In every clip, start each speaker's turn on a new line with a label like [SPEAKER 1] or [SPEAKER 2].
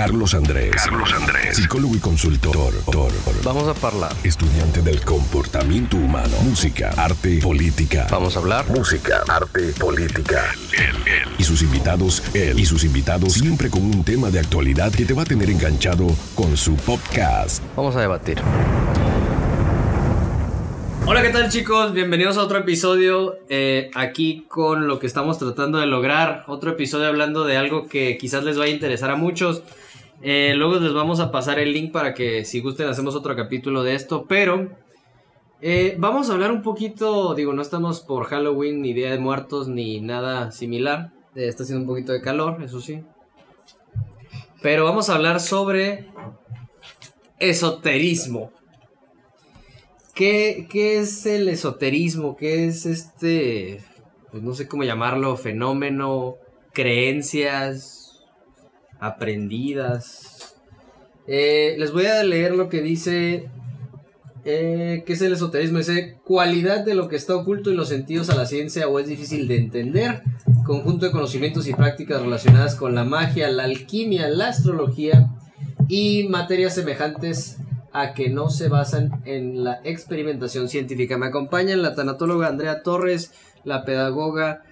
[SPEAKER 1] Carlos Andrés.
[SPEAKER 2] Carlos Andrés.
[SPEAKER 1] Psicólogo y consultor.
[SPEAKER 3] Vamos a hablar.
[SPEAKER 1] Estudiante del comportamiento humano. Música, arte, política.
[SPEAKER 3] Vamos a hablar.
[SPEAKER 1] Música, arte, política. Y sus invitados, él y sus invitados, siempre con un tema de actualidad que te va a tener enganchado con su podcast.
[SPEAKER 3] Vamos a debatir. Hola, ¿qué tal chicos? Bienvenidos a otro episodio eh, aquí con lo que estamos tratando de lograr. Otro episodio hablando de algo que quizás les vaya a interesar a muchos. Eh, luego les vamos a pasar el link para que si gusten hacemos otro capítulo de esto. Pero eh, vamos a hablar un poquito, digo, no estamos por Halloween ni Día de Muertos ni nada similar. está haciendo un poquito de calor, eso sí. Pero vamos a hablar sobre esoterismo. ¿Qué, es el esoterismo? ¿Qué es este, pues no sé cómo llamarlo, fenómeno, creencias aprendidas? Eh, les voy a leer lo que dice, eh, ¿qué es el esoterismo? Dice, cualidad de lo que está oculto en los sentidos a la ciencia o es difícil de entender, conjunto de conocimientos y prácticas relacionadas con la magia, la alquimia, la astrología y materias semejantes a que no se basan en la experimentación científica. Me acompañan la tanatóloga Andrea Torres, la pedagoga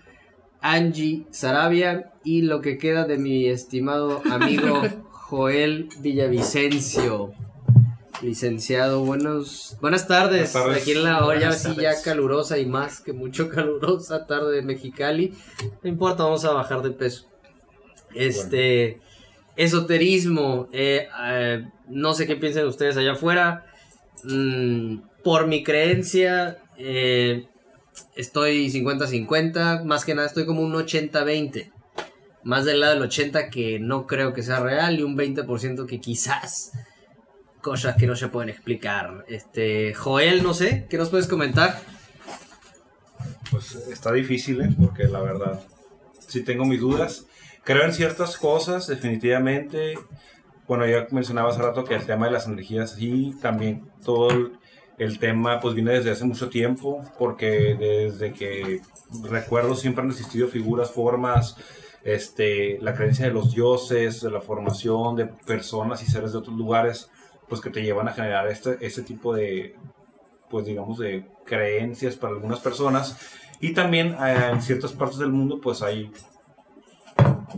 [SPEAKER 3] Angie Sarabia y lo que queda de mi estimado amigo Joel Villavicencio. Licenciado, buenos, buenas tardes. Aquí en la hora sí ya calurosa y más que mucho calurosa tarde de Mexicali. No importa, vamos a bajar de peso. Este, esoterismo, eh, eh, no sé qué piensan ustedes allá afuera. Mm, por mi creencia, eh, estoy 50-50. Más que nada, estoy como un 80-20. Más del lado del 80 que no creo que sea real y un 20% que quizás cosas que no se pueden explicar. Este, Joel, no sé, ¿qué nos puedes comentar?
[SPEAKER 4] Pues está difícil, ¿eh? porque la verdad, sí tengo mis dudas. Creo en ciertas cosas, definitivamente. Bueno, ya mencionaba hace rato que el tema de las energías y también todo el, tema pues viene desde hace mucho tiempo, porque desde que recuerdo siempre han existido figuras, formas, este, la creencia de los dioses, de la formación de personas y seres de otros lugares, pues que te llevan a generar este, este tipo de, pues digamos, de creencias para algunas personas. Y también eh, en ciertas partes del mundo pues hay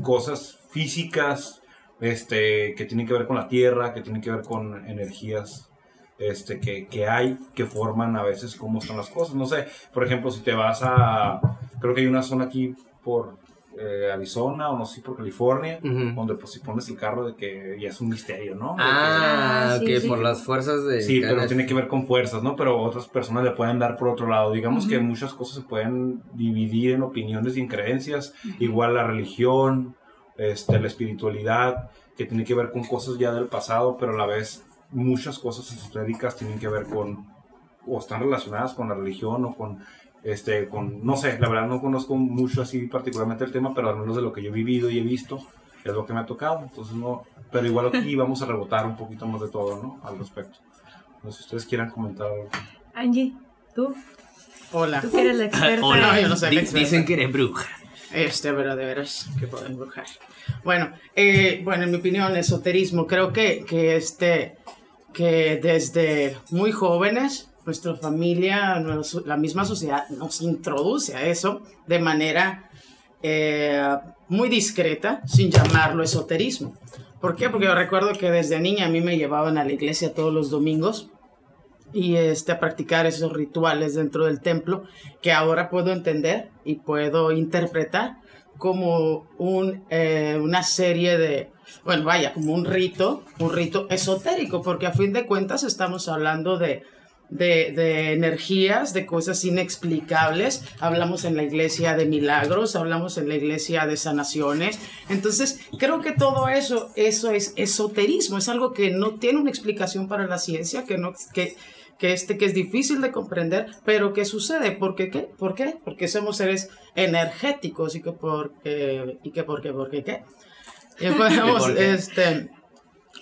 [SPEAKER 4] cosas físicas, este, que tienen que ver con la tierra, que tienen que ver con energías este, que, que, hay, que forman a veces cómo son las cosas. No sé, por ejemplo, si te vas a, creo que hay una zona aquí por eh, Arizona o no sé, por California, donde pues si pones el carro de que ya es un misterio, ¿no?
[SPEAKER 3] Ah, que, ah, por las fuerzas de...
[SPEAKER 4] Sí, pero tiene que ver con fuerzas, ¿no? Pero otras personas le pueden dar por otro lado. Digamos que muchas cosas se pueden dividir en opiniones y en creencias, igual la religión, este, la espiritualidad, que tiene que ver con cosas ya del pasado, pero a la vez muchas cosas esotéricas tienen que ver con, o están relacionadas con la religión o con, este, con, no sé, la verdad no conozco mucho así particularmente el tema, pero al menos de lo que yo he vivido y he visto, es lo que me ha tocado, entonces no, pero igual aquí vamos a rebotar un poquito más de todo, ¿no? Al respecto. No sé si ustedes quieran comentar algo.
[SPEAKER 5] Angie, ¿tú?
[SPEAKER 6] Hola.
[SPEAKER 5] Tú que eres la experta.
[SPEAKER 3] Hola, yo no sé. Dicen que eres bruja.
[SPEAKER 6] Este, pero de veras que puedo embrujar. Bueno, eh, bueno, en mi opinión, esoterismo, creo que, que, este, que desde muy jóvenes, nuestra familia, la misma sociedad nos introduce a eso de manera eh, muy discreta, sin llamarlo esoterismo. ¿Por qué? Porque yo recuerdo que desde niña a mí me llevaban a la iglesia todos los domingos y este, a practicar esos rituales dentro del templo que ahora puedo entender y puedo interpretar como un, eh, una serie de, bueno, vaya, como un rito, un rito esotérico, porque a fin de cuentas estamos hablando de, de, de, energías, de cosas inexplicables. Hablamos en la iglesia de milagros, hablamos en la iglesia de sanaciones. Entonces, creo que todo eso, eso es esoterismo, es algo que no tiene una explicación para la ciencia, que no, que, que, este, que es difícil de comprender, pero que sucede. ¿Por qué? ¿Qué? ¿Por qué? Porque somos seres energéticos y que porque, y que porque, porque qué. Y podemos, este,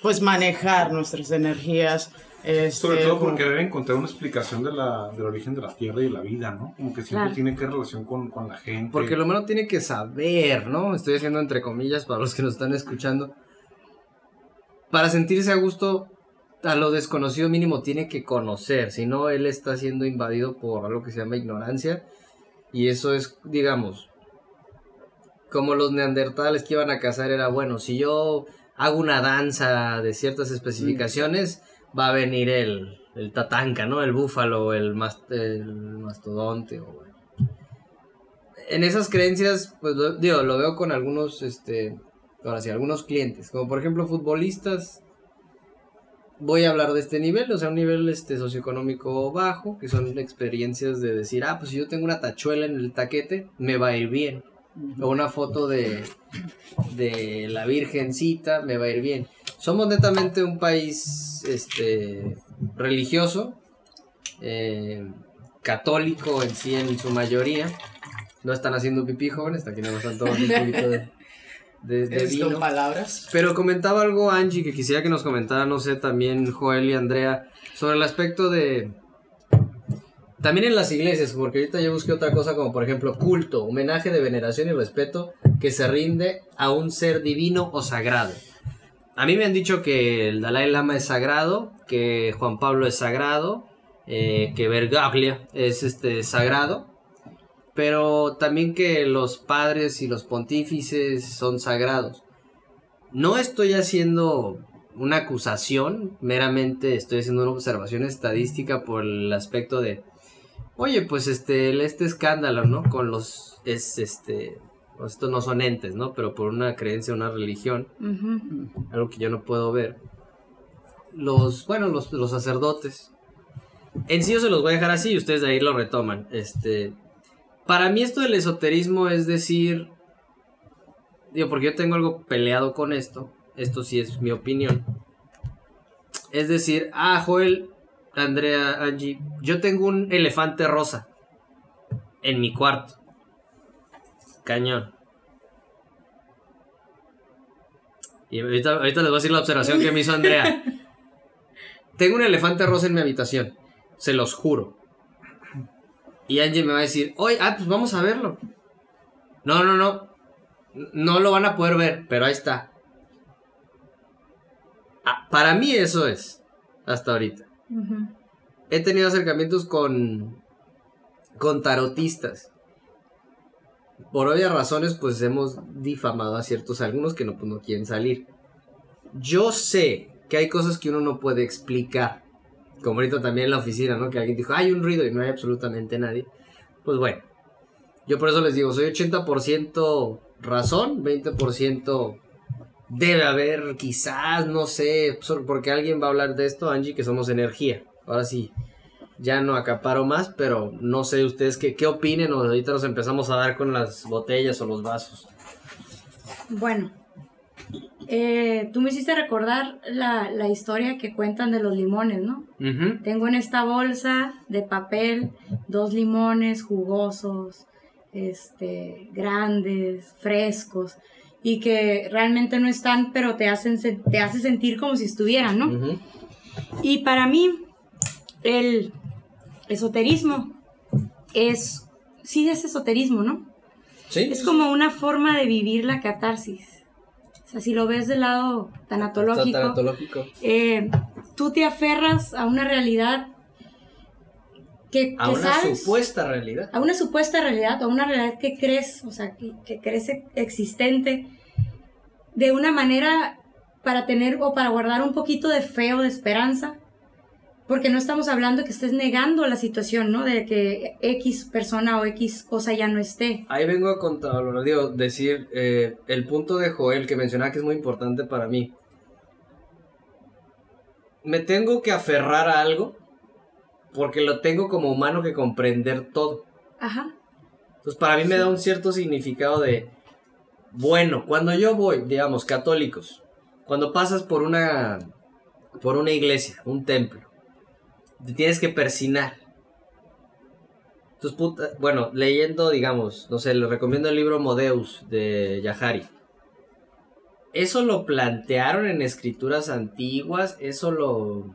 [SPEAKER 6] pues manejar nuestras energías. Este,
[SPEAKER 4] Sobre todo porque deben encontrar una explicación de la, del origen de la Tierra y de la vida, ¿no? Como que siempre tiene que relación con, con, la gente.
[SPEAKER 3] Porque lo menos tiene que saber, ¿no? Estoy haciendo entre comillas para los que nos están escuchando para sentirse a gusto, a lo desconocido mínimo tiene que conocer, si no, él está siendo invadido por algo que se llama ignorancia. Y eso es, digamos, como los neandertales que iban a cazar, era bueno, si yo hago una danza de ciertas especificaciones, va a venir el, el tatanca, ¿no? El búfalo, el, el mastodonte, o bueno. En esas creencias, pues lo, digo, lo veo con algunos, este, ahora sí, algunos clientes, como por ejemplo futbolistas. Voy a hablar de este nivel, o sea, un nivel este, socioeconómico bajo, que son experiencias de decir, ah, pues si yo tengo una tachuela en el taquete, me va a ir bien. O una foto de, de la Virgencita, me va a ir bien. Somos netamente un país este, religioso, eh, católico en sí en su mayoría. No están haciendo pipí jóvenes, aquí no están tomando un poquito de, de, de vino.
[SPEAKER 6] palabras.
[SPEAKER 3] Pero comentaba algo Angie que quisiera que nos comentara, no sé, también Joel y Andrea, sobre el aspecto de... También en las iglesias, porque ahorita yo busqué otra cosa como por ejemplo culto, homenaje de veneración y respeto que se rinde a un ser divino o sagrado. A mí me han dicho que el Dalai Lama es sagrado, que Juan Pablo es sagrado, eh, que Bergaglia es este sagrado, pero también que los padres y los pontífices son sagrados. No estoy haciendo una acusación, meramente estoy haciendo una observación estadística por el aspecto de, oye, pues este, este escándalo, ¿no? Con los, es este, estos no son entes, ¿no? Pero por una creencia, una religión, algo que yo no puedo ver. Los, bueno, los, los sacerdotes. En sí yo se los voy a dejar así y ustedes de ahí lo retoman. Este, para mí esto del esoterismo es decir, digo, porque yo tengo algo peleado con esto. Esto sí es mi opinión. Es decir, ah, Joel, Andrea, Angie, yo tengo un elefante rosa en mi cuarto. Cañón. Y ahorita, ahorita les voy a decir la observación que me hizo Andrea. Tengo un elefante rosa en mi habitación. Se los juro. Y Angie me va a decir, oye, ah, pues vamos a verlo. No, no, no. No lo van a poder ver, pero ahí está. Ah, para mí eso es. Hasta ahorita. He tenido acercamientos con. con tarotistas. Por obvias razones, pues hemos difamado a ciertos algunos que no, pues, no quieren salir. Yo sé que hay cosas que uno no puede explicar. Como ahorita también en la oficina, ¿no? Que alguien dijo, hay un ruido y no hay absolutamente nadie. Pues bueno, yo por eso les digo, soy 80% razón, 20% debe haber, quizás, no sé, porque alguien va a hablar de esto, Angie, que somos energía. Ahora sí, ya no acaparo más, pero no sé ustedes qué, qué opinen o ahorita nos empezamos a dar con las botellas o los vasos.
[SPEAKER 5] Bueno, eh, tú me hiciste recordar la, la historia que cuentan de los limones, ¿no? Tengo en esta bolsa de papel dos limones jugosos, este, grandes, frescos y que realmente no están, pero te hacen te hace sentir como si estuvieran, ¿no? Y para mí, el esoterismo es, sí es esoterismo, ¿no?
[SPEAKER 3] Sí.
[SPEAKER 5] Es como una forma de vivir la catarsis. O sea, si lo ves del lado tanatológico,
[SPEAKER 3] Tanatológico.
[SPEAKER 5] eh, tú te aferras a una realidad que,
[SPEAKER 3] A
[SPEAKER 5] que
[SPEAKER 3] una
[SPEAKER 5] sabes,
[SPEAKER 3] supuesta realidad.
[SPEAKER 5] a una supuesta realidad, a una realidad que crees, o sea, que, que crees existente, de una manera para tener o para guardar un poquito de fe o de esperanza, porque no estamos hablando que estés negando la situación, ¿no? De que X persona o X cosa ya no esté.
[SPEAKER 3] Ahí vengo a contar, digo, decir eh, el punto de Joel que mencionaba que es muy importante para mí. Me tengo que aferrar a algo porque lo tengo como humano que comprender todo.
[SPEAKER 5] Ajá.
[SPEAKER 3] Entonces para mí me da un cierto significado de, bueno, cuando yo voy, digamos, católicos, cuando pasas por una, por una iglesia, un templo, te tienes que persinar. Entonces, puta- bueno, leyendo, digamos, no sé, les recomiendo el libro Modeus de Yahari. Eso lo plantearon en escrituras antiguas, eso lo,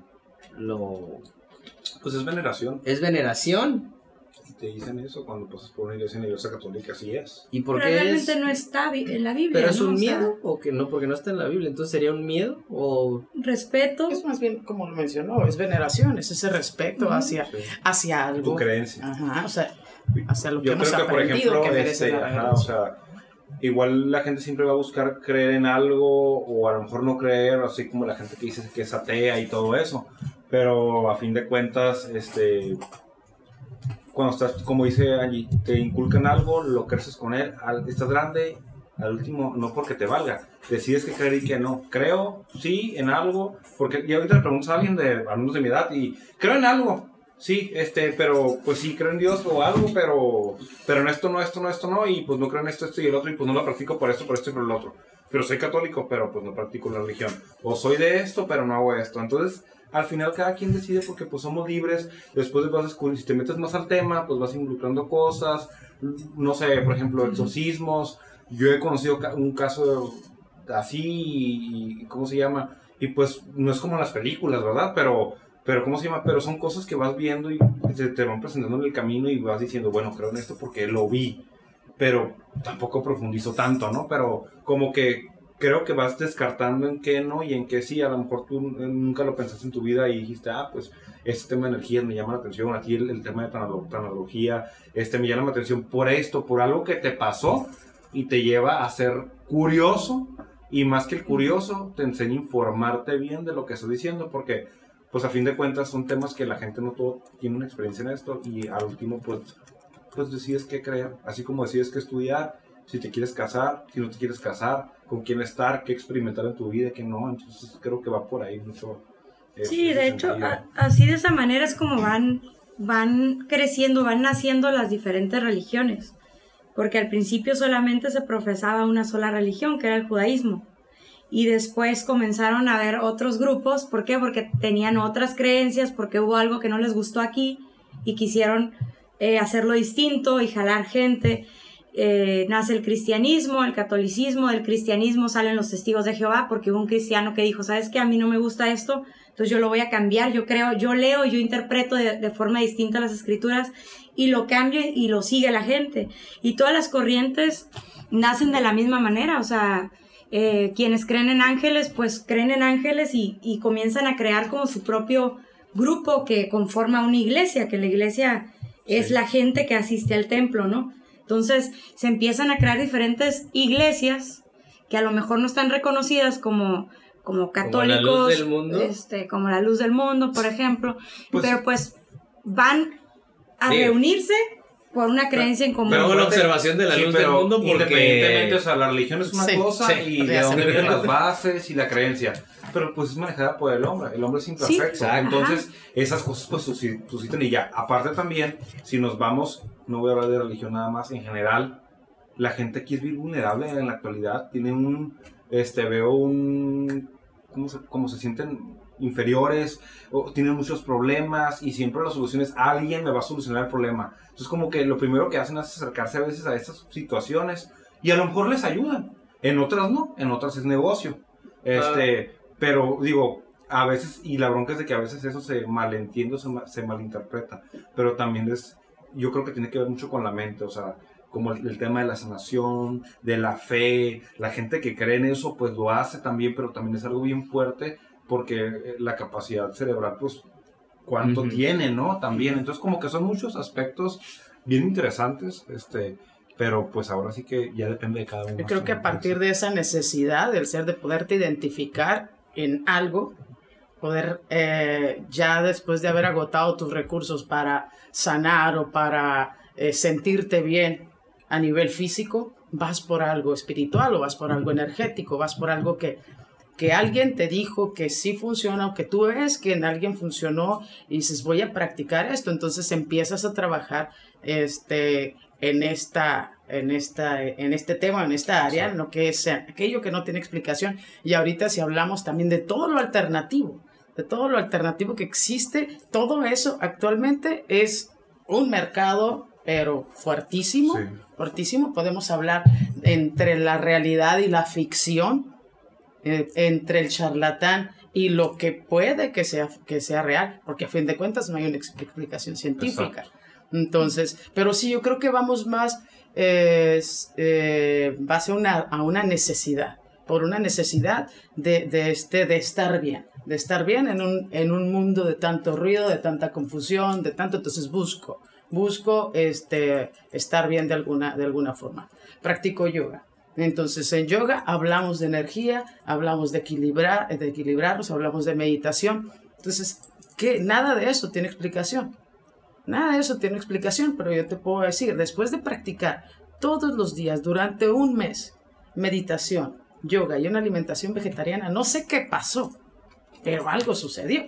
[SPEAKER 3] lo
[SPEAKER 4] Pues es veneración.
[SPEAKER 3] es veneración.
[SPEAKER 4] Te dicen eso cuando pasas por una iglesia, una iglesia católica, así es.
[SPEAKER 3] ¿Y por
[SPEAKER 5] Pero
[SPEAKER 3] qué
[SPEAKER 5] realmente
[SPEAKER 3] es?
[SPEAKER 5] no está en la Biblia.
[SPEAKER 3] ¿Pero es
[SPEAKER 5] ¿no?
[SPEAKER 3] un
[SPEAKER 5] O sea,
[SPEAKER 3] miedo o que no? Porque no está en la Biblia. Entonces sería un miedo o...
[SPEAKER 5] respeto.
[SPEAKER 6] Es más bien, como lo mencionó, es veneración, es ese respeto hacia,
[SPEAKER 4] Sí.
[SPEAKER 6] hacia algo.
[SPEAKER 4] Tu creencia.
[SPEAKER 6] Ajá, o sea, hacia lo que
[SPEAKER 4] Yo
[SPEAKER 6] hemos
[SPEAKER 4] creo que, por ejemplo,
[SPEAKER 6] que
[SPEAKER 4] este,
[SPEAKER 6] la
[SPEAKER 4] ajá, o sea, igual la gente siempre va a buscar creer en algo o a lo mejor no creer, así como la gente que dice que es atea y todo eso. Pero a fin de cuentas, este, cuando estás, como dice allí, te inculcan algo, lo creces con él, al- estás grande, al último, no porque te valga, decides que creer y que no. Creo, sí, en algo, porque ya ahorita le preguntas a alguien de alumnos de mi edad y creo en algo. Sí, este, pero pues sí creo en Dios o algo, pero pero en esto no, esto no, esto no, y pues no creo en esto, esto y el otro, y pues no lo practico por esto, por esto y por el otro. Pero soy católico, pero pues no practico la religión. O soy de esto, pero no hago esto. Entonces, al final cada quien decide porque pues somos libres. Después vas descubriendo, si te metes más al tema, pues vas involucrando cosas. No sé, por ejemplo, exorcismos. Yo he conocido un caso así, y- ¿cómo se llama? Y pues no es como en las películas, ¿verdad? Pero, pero ¿cómo se llama? Pero son cosas que vas viendo y te, te van presentando en el camino y vas diciendo, bueno, creo en esto porque lo vi. Pero tampoco profundizo tanto, ¿no? Pero como que creo que vas descartando en qué no y en qué sí. A lo mejor tú nunca lo pensaste en tu vida y dijiste, ah, pues este tema de energías me llama la atención, a ti el, el tema de tananología, este me llama la atención por esto, por algo que te pasó y te lleva a ser curioso y más que el curioso te enseña a informarte bien de lo que estoy diciendo porque pues a fin de cuentas son temas que la gente no todo tiene una experiencia en esto y al último pues pues decides qué creer, así como decides qué estudiar, si te quieres casar, si no te quieres casar, con quién estar, qué experimentar en tu vida, qué no, entonces creo que va por ahí mucho. eh,
[SPEAKER 5] Sí, de hecho, a- así de esa manera es como van, van creciendo, van naciendo las diferentes religiones. Porque al principio solamente se profesaba una sola religión, que era el judaísmo. Y después comenzaron a haber otros grupos. ¿Por qué? Porque tenían otras creencias, porque hubo algo que no les gustó aquí y quisieron eh, hacerlo distinto y jalar gente. Eh, nace el cristianismo, el catolicismo, del cristianismo salen los testigos de Jehová, porque hubo un cristiano que dijo, ¿sabes qué? A mí no me gusta esto, entonces yo lo voy a cambiar, yo creo, yo leo, yo interpreto de, de forma distinta las escrituras y lo cambio y lo sigue la gente. Y todas las corrientes nacen de la misma manera, o sea, eh, quienes creen en ángeles, pues creen en ángeles y, y comienzan a crear como su propio grupo que conforma una iglesia, que la iglesia es la gente que asiste al templo, ¿no? Entonces se empiezan a crear diferentes iglesias que a lo mejor no están reconocidas como, como
[SPEAKER 3] Como la luz
[SPEAKER 5] católicos,
[SPEAKER 3] del mundo.
[SPEAKER 5] este, como la luz del mundo, por ejemplo,
[SPEAKER 4] Pues-
[SPEAKER 5] pero pues van a
[SPEAKER 3] Digo.
[SPEAKER 5] reunirse por una creencia en común.
[SPEAKER 3] Pero la observación de la
[SPEAKER 4] sí,
[SPEAKER 3] luz del mundo porque-
[SPEAKER 4] Independientemente, o sea, la religión es una
[SPEAKER 6] Sí,
[SPEAKER 4] cosa
[SPEAKER 6] sí,
[SPEAKER 4] y de dónde vienen las bases y la creencia. Pero pues es manejada por el hombre. El hombre es imperfecto.
[SPEAKER 3] exacto.
[SPEAKER 4] Entonces, esas cosas pues suscitan y ya. Aparte también, si nos vamos, no voy a hablar de religión nada más, en general, la gente aquí es bien vulnerable en la actualidad. Tiene un, este, veo un, ¿cómo se, cómo se sienten? inferiores o tienen muchos problemas y siempre la solución es alguien me va a solucionar el problema. Entonces como que lo primero que hacen es acercarse a veces a estas situaciones y a lo mejor les ayudan. En otras no, en otras es negocio. Este, pero digo, a veces, y la bronca es de que a veces eso se malentiende o se, se malinterpreta, pero también es, yo creo que tiene que ver mucho con la mente, o sea, como el, el tema de la sanación, de la fe, la gente que cree en eso, pues lo hace también, pero también es algo bien fuerte porque eh, la capacidad cerebral, pues, cuánto
[SPEAKER 3] Ujú.
[SPEAKER 4] tiene, ¿no? También, entonces como que son muchos aspectos bien interesantes, este, pero pues ahora sí que ya depende de cada uno.
[SPEAKER 6] Yo creo que a partir de esa necesidad del ser, de poderte identificar en algo, poder eh, ya después de haber agotado tus recursos para sanar o para eh, sentirte bien a nivel físico, vas por algo espiritual o vas por algo energético, vas por algo que, que alguien te dijo que sí funciona o que tú ves que en alguien funcionó y dices voy a practicar esto, entonces empiezas a trabajar este, en, esta, en, esta, en este tema, en esta área,
[SPEAKER 4] Exacto.
[SPEAKER 6] lo que es aquello que no tiene explicación. Y ahorita si hablamos también de todo lo alternativo, de todo lo alternativo que existe, todo eso actualmente es un mercado, pero fuertísimo,
[SPEAKER 4] Sí.
[SPEAKER 6] fuertísimo. Podemos hablar entre la realidad y la ficción, eh, entre el charlatán y lo que puede que sea, que sea real, porque a fin de cuentas no hay una expli- explicación científica. Entonces, pero sí, yo creo que vamos más eh, eh, base una, a una necesidad, por una necesidad de, este, de estar bien, de estar bien en un, en un mundo de tanto ruido, de tanta confusión, de tanto, entonces busco, busco este, estar bien de alguna, de alguna forma. Practico yoga. Entonces en yoga hablamos de energía, hablamos de equilibrar, de equilibrarnos, hablamos de meditación. Entonces, nada de eso tiene explicación. Nada de eso tiene explicación, pero yo te puedo decir, después de practicar todos los días durante un mes meditación, yoga y una alimentación vegetariana, no sé qué pasó, pero algo sucedió.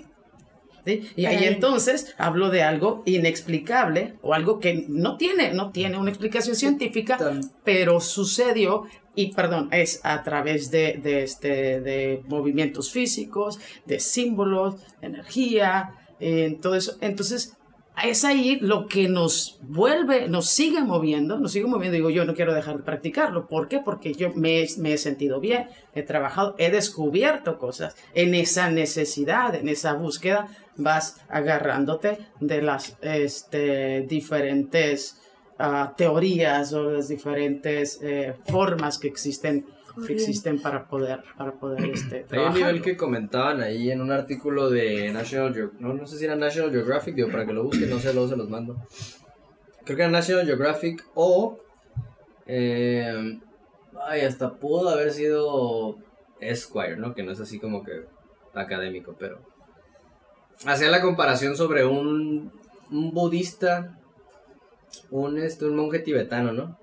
[SPEAKER 6] Y ahí entonces hablo de algo inexplicable o algo que no tiene, no tiene una explicación científica, pero sucedió y perdón, es a través de, de, este, de movimientos físicos, de símbolos, energía, eh, todo eso. Entonces, es ahí lo que nos vuelve, nos sigue moviendo, nos sigue moviendo. Digo, yo no quiero dejar de practicarlo. ¿Por qué? Porque yo me, he sentido bien, he trabajado, he descubierto cosas. En esa necesidad, en esa búsqueda, vas agarrándote de las este, diferentes uh, teorías o las diferentes eh, formas que existen existen para poder, para poder este,
[SPEAKER 3] Hay un nivel que comentaban ahí en un artículo de National Geographic, no, no sé si era National Geographic, digo, para que lo busquen, no sé, luego se los mando. Creo que era National Geographic o... Eh, ay, hasta pudo haber sido Esquire, ¿no? Que no es así como que académico, pero... Hacía la comparación sobre un, un budista, un, este, un monje tibetano, ¿no?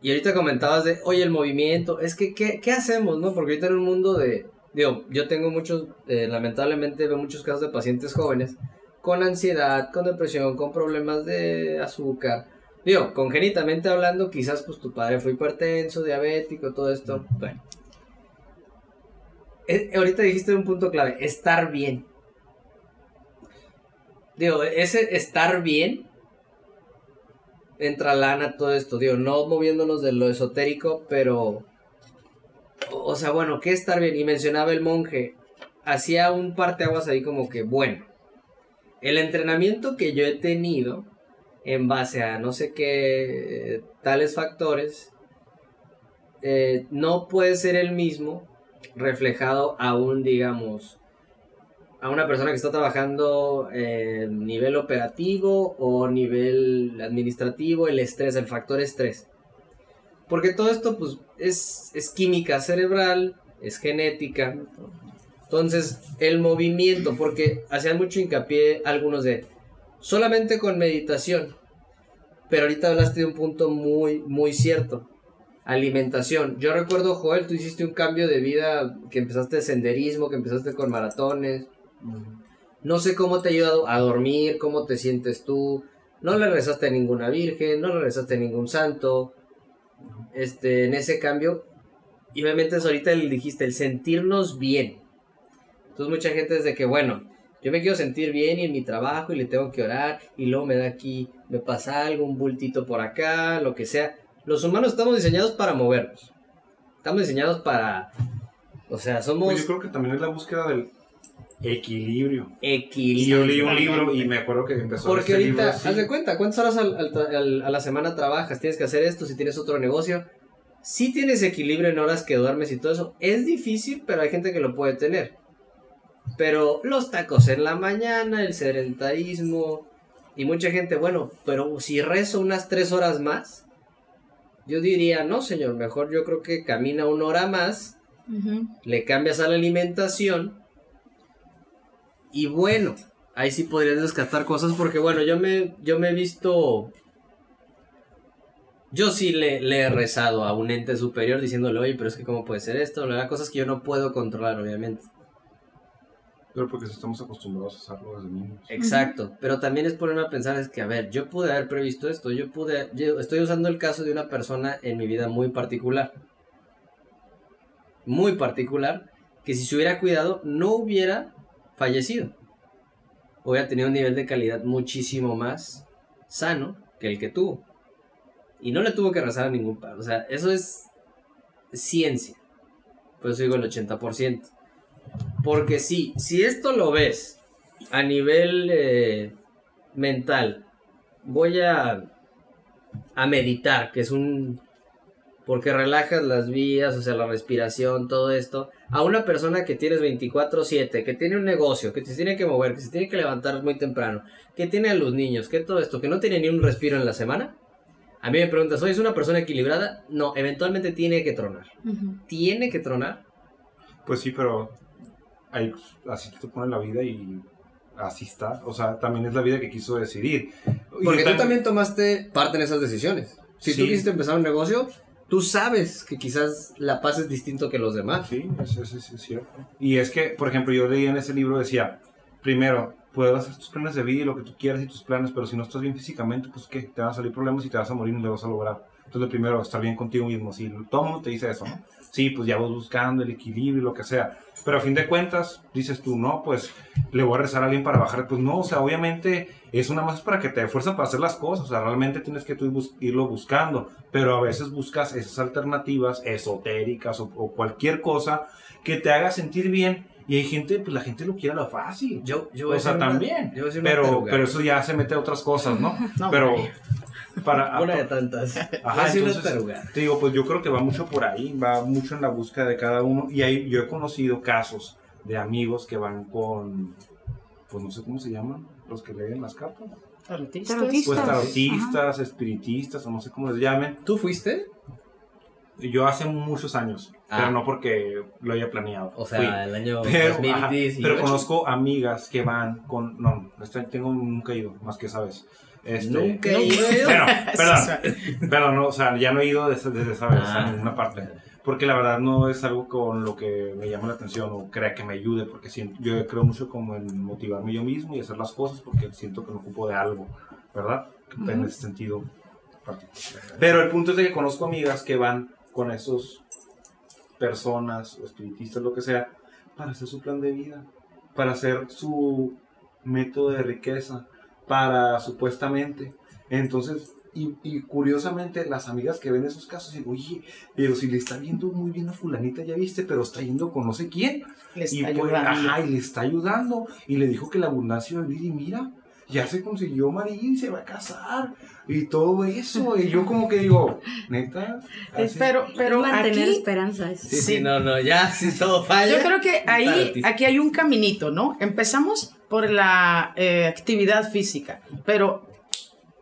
[SPEAKER 3] Y ahorita comentabas de, oye, el movimiento, es que, ¿qué, qué hacemos, no? Porque ahorita en un mundo de, digo, yo tengo muchos, eh, lamentablemente veo muchos casos de pacientes jóvenes con ansiedad, con depresión, con problemas de azúcar. Digo, congénitamente hablando, quizás pues tu padre fue hipertenso, diabético, todo esto. Bueno. ahorita dijiste un punto clave, estar bien. Digo, ese estar bien entra lana, todo esto, digo, no moviéndonos de lo esotérico, pero, o sea, bueno, ¿qué estar bien? Y mencionaba el monje, hacía un parteaguas ahí como que, bueno, el entrenamiento que yo he tenido en base a no sé qué eh, tales factores, eh, no puede ser el mismo reflejado aún, digamos, a una persona que está trabajando en nivel operativo o nivel administrativo, el estrés, el factor estrés. Porque todo esto pues es, es química cerebral, es genética. Entonces, el movimiento, porque hacían mucho hincapié algunos de solamente con meditación. Pero ahorita hablaste de un punto muy, muy cierto. Alimentación. Yo recuerdo, Joel, tú hiciste un cambio de vida, que empezaste de senderismo, que empezaste con maratones, no sé cómo te ha ayudado a dormir, cómo te sientes tú. No le rezaste a ninguna virgen, no le rezaste a ningún santo. Este, en ese cambio. Y obviamente ahorita le dijiste, el sentirnos bien. Entonces mucha gente es de que, bueno, yo me quiero sentir bien y en mi trabajo y le tengo que orar y luego me da aquí, me pasa algo, un bultito por acá, lo que sea. Los humanos estamos diseñados para movernos. Estamos diseñados para... O sea, somos...
[SPEAKER 4] Pues yo creo que también es la búsqueda del, Equilibrio.
[SPEAKER 3] Equilibrio.
[SPEAKER 4] Y yo leí un libro y me acuerdo que empezó
[SPEAKER 3] Porque este ahorita, haz de cuenta, ¿cuántas horas a la semana trabajas? Tienes que hacer esto si tienes otro negocio. Si tienes equilibrio en horas que duermes y todo eso. Es difícil, pero hay gente que lo puede tener. Pero los tacos en la mañana, el sedentarismo. Y mucha gente, bueno, pero si rezo unas tres horas más. Yo diría, no, señor, mejor yo creo que camina una hora más. Le cambias a la alimentación y bueno, ahí sí podrías descartar cosas porque bueno, yo me, yo me he visto... Yo sí le, le, he rezado a un ente superior diciéndole, oye, pero es que cómo puede ser esto, la cosas que yo no puedo controlar, obviamente.
[SPEAKER 4] Pero porque estamos acostumbrados a hacerlo desde niños.
[SPEAKER 3] Exacto, pero también es ponerme a pensar, es que, a ver, yo pude haber previsto esto, yo pude, yo estoy usando el caso de una persona en mi vida muy particular. Muy particular, que si se hubiera cuidado, no hubiera fallecido, hubiera tenido un nivel de calidad muchísimo más sano que el que tuvo. Y no le tuvo que rezar a ningún padre. O sea, eso es ciencia. Por eso digo el 80%. Porque si, si esto lo ves a nivel eh, mental, voy a, a meditar, que es un... Porque relajas las vías, o sea, la respiración, todo esto. A una persona que tienes 24/7, que tiene un negocio, que se tiene que mover, que se tiene que levantar muy temprano, que tiene a los niños, que todo esto, que no tiene ni un respiro en la semana. A mí me preguntas, ¿soy una persona equilibrada? No, eventualmente tiene que tronar. Tiene que tronar.
[SPEAKER 4] Pues sí, pero ahí, así te pone la vida y así está. O sea, también es la vida que quiso decidir.
[SPEAKER 3] Porque tú también tomaste parte en esas decisiones. Si tú
[SPEAKER 4] Sí.
[SPEAKER 3] quisiste empezar un negocio, tú sabes que quizás la paz es distinto que los demás.
[SPEAKER 4] Sí, eso, es cierto. Y es que, por ejemplo, yo leí en ese libro, decía, primero, puedes hacer tus planes de vida y lo que tú quieras y tus planes, pero si no estás bien físicamente, pues ¿qué? Te van a salir problemas y te vas a morir y no lo vas a lograr. Entonces, primero, estar bien contigo mismo. Si todo el mundo te dice eso, ¿no? Sí, pues ya vas buscando el equilibrio y lo que sea. Pero a fin de cuentas, dices tú, no, pues le voy a rezar a alguien para bajar. Pues no, o sea, obviamente es una más para que te fuerza para hacer las cosas. O sea, realmente tienes que tú bus- irlo buscando. Pero a veces buscas esas alternativas esotéricas o, o cualquier cosa que te haga sentir bien. Y hay gente, pues la gente lo quiere a lo fácil.
[SPEAKER 3] Yo, yo
[SPEAKER 4] o sea,
[SPEAKER 3] una-
[SPEAKER 4] también.
[SPEAKER 3] yo
[SPEAKER 4] Pero, pero eso ya se mete a otras cosas, ¿no?
[SPEAKER 6] No,
[SPEAKER 4] pero para...
[SPEAKER 3] Una de tantas.
[SPEAKER 4] Ajá, entonces, te digo, pues yo creo que va mucho por ahí, va mucho en la búsqueda de cada uno. Y ahí yo he conocido casos de amigos que van con, pues no sé cómo se llaman, los que leen las cartas.
[SPEAKER 6] Tarotistas.
[SPEAKER 5] Tarotistas.
[SPEAKER 4] Pues
[SPEAKER 5] Ajá.
[SPEAKER 4] tarotistas, espiritistas, o no sé cómo les llamen.
[SPEAKER 3] ¿Tú fuiste?
[SPEAKER 4] Yo hace muchos años,
[SPEAKER 3] Ah.
[SPEAKER 4] pero no porque lo haya planeado.
[SPEAKER 3] O sea,
[SPEAKER 4] Fui.
[SPEAKER 3] el año
[SPEAKER 4] Pero, ajá,
[SPEAKER 3] 2018.
[SPEAKER 4] pero conozco amigas que van con, no, este, tengo nunca ido, más que esa vez. Este,
[SPEAKER 3] Nunca he ido.
[SPEAKER 4] Bueno, perdón, pero no, o sea, ya no he ido desde, desde esa vez
[SPEAKER 3] Ah.
[SPEAKER 4] a ninguna parte. Porque la verdad no es algo con lo que me llama la atención o crea que me ayude, porque siento- yo creo mucho como en motivarme yo mismo y hacer las cosas porque siento que me ocupo de algo, ¿verdad? En ese sentido. Pero el punto es de que conozco amigas que van con esos personas o espiritistas, lo que sea, para hacer su plan de vida, para hacer su método de riqueza, para supuestamente. Entonces, y, y curiosamente, las amigas que ven esos casos dicen, oye, pero si le está viendo muy bien a fulanita, ya viste, pero está yendo con no sé quién.
[SPEAKER 6] Le está
[SPEAKER 4] y pues,
[SPEAKER 6] ayudando.
[SPEAKER 4] ajá, y le está ayudando. Y le dijo que la abundancia iba a venir y mira, ya se consiguió Marín, se va a casar. Y todo eso. Y yo como que digo, neta. Así-
[SPEAKER 6] pero, pero
[SPEAKER 5] mantener
[SPEAKER 6] aquí,
[SPEAKER 5] esperanza. es-
[SPEAKER 3] Sí, sí,
[SPEAKER 6] Sí.
[SPEAKER 3] no, no, ya, si todo falla.
[SPEAKER 6] yo creo que ahí, aquí hay un caminito, ¿no? Empezamos por la eh, actividad física, pero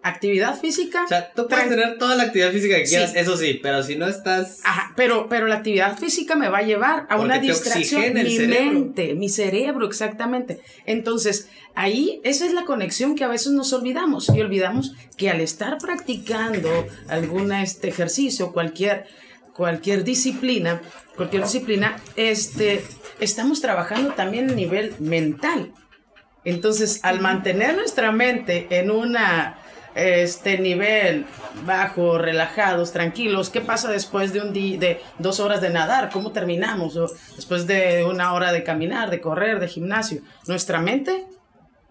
[SPEAKER 6] actividad física,
[SPEAKER 3] O sea, tú puedes tener toda la actividad física que
[SPEAKER 6] Sí.
[SPEAKER 3] quieras, eso sí, pero si no estás...
[SPEAKER 6] Ajá, pero, pero la actividad física me va a llevar a
[SPEAKER 3] Porque
[SPEAKER 6] una distracción. Mi
[SPEAKER 3] cerebro.
[SPEAKER 6] mente, mi cerebro, exactamente. Entonces, ahí esa es la conexión que a veces nos olvidamos. Y olvidamos que al estar practicando algún este, ejercicio, cualquier, cualquier disciplina, cualquier disciplina, este, estamos trabajando también a nivel mental. Entonces, al mantener nuestra mente en una este nivel bajo, relajados, tranquilos, ¿qué pasa después de un día de dos horas de nadar? ¿Cómo terminamos? Después de una hora de caminar, de correr, de gimnasio. Nuestra mente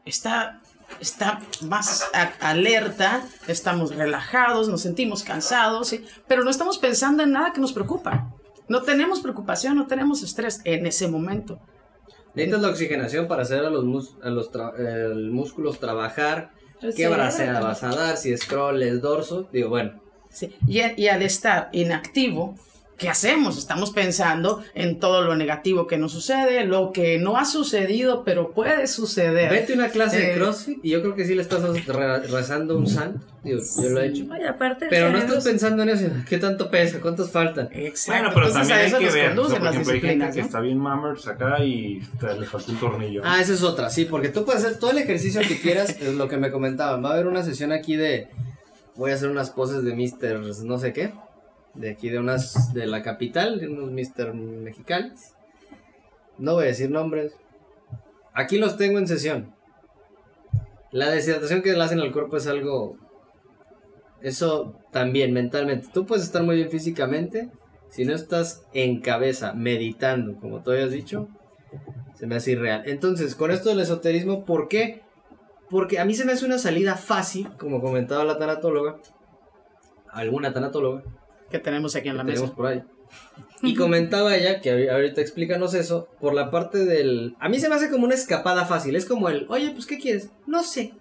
[SPEAKER 6] está está más alerta, estamos relajados, nos sentimos cansados, pero no estamos pensando en nada que nos preocupa. No tenemos preocupación, no tenemos estrés en ese momento.
[SPEAKER 3] Necesitas la oxigenación para hacer a los, músculos trabajar.
[SPEAKER 5] El
[SPEAKER 3] ¿Qué
[SPEAKER 5] cerebro
[SPEAKER 3] bracea
[SPEAKER 5] también.
[SPEAKER 3] vas a dar? Si scroll, es dorso. Digo, bueno.
[SPEAKER 6] Sí, Y, y al estar inactivo, ¿qué hacemos? Estamos pensando en todo lo negativo que nos sucede, lo que no ha sucedido, pero puede suceder.
[SPEAKER 3] Vete a una clase de
[SPEAKER 6] Eh,
[SPEAKER 3] CrossFit y yo creo que sí le estás re- rezando un santo. Digo, yo lo he hecho.
[SPEAKER 5] Aparte
[SPEAKER 3] Pero no estás pensando en eso. ¿Qué tanto pesa? ¿Cuántos faltan?
[SPEAKER 6] Exacto.
[SPEAKER 4] Bueno, pero
[SPEAKER 6] Entonces,
[SPEAKER 4] también
[SPEAKER 6] a
[SPEAKER 4] hay que ver. o sea,
[SPEAKER 6] conducen
[SPEAKER 4] por
[SPEAKER 6] las
[SPEAKER 4] ejemplo, hay gente que está bien mammers acá y te- le falta un tornillo.
[SPEAKER 3] Ah, esa es otra, sí, porque tú puedes hacer todo el ejercicio que quieras, es lo que me comentaban. Va a haber una sesión aquí de. Voy a hacer unas poses de Mr. no sé qué. De aquí de unas. de la capital, de unos Mr. mexicanos. No voy a decir nombres. Aquí los tengo en sesión. La deshidratación que le hacen al cuerpo es algo. Eso también, mentalmente. Tú puedes estar muy bien físicamente. Si no estás en cabeza, meditando, como tú habías dicho, se me hace irreal. Entonces, con esto del esoterismo, ¿por qué? Porque a mí se me hace una salida fácil, como comentaba la tanatóloga, alguna tanatóloga
[SPEAKER 6] Que tenemos aquí en la mesa.
[SPEAKER 3] por ahí. Y comentaba ella, que ahori- ahorita explícanos eso, por la parte del... A mí se me hace como una escapada fácil, es como el, oye, pues, ¿qué quieres? No sé.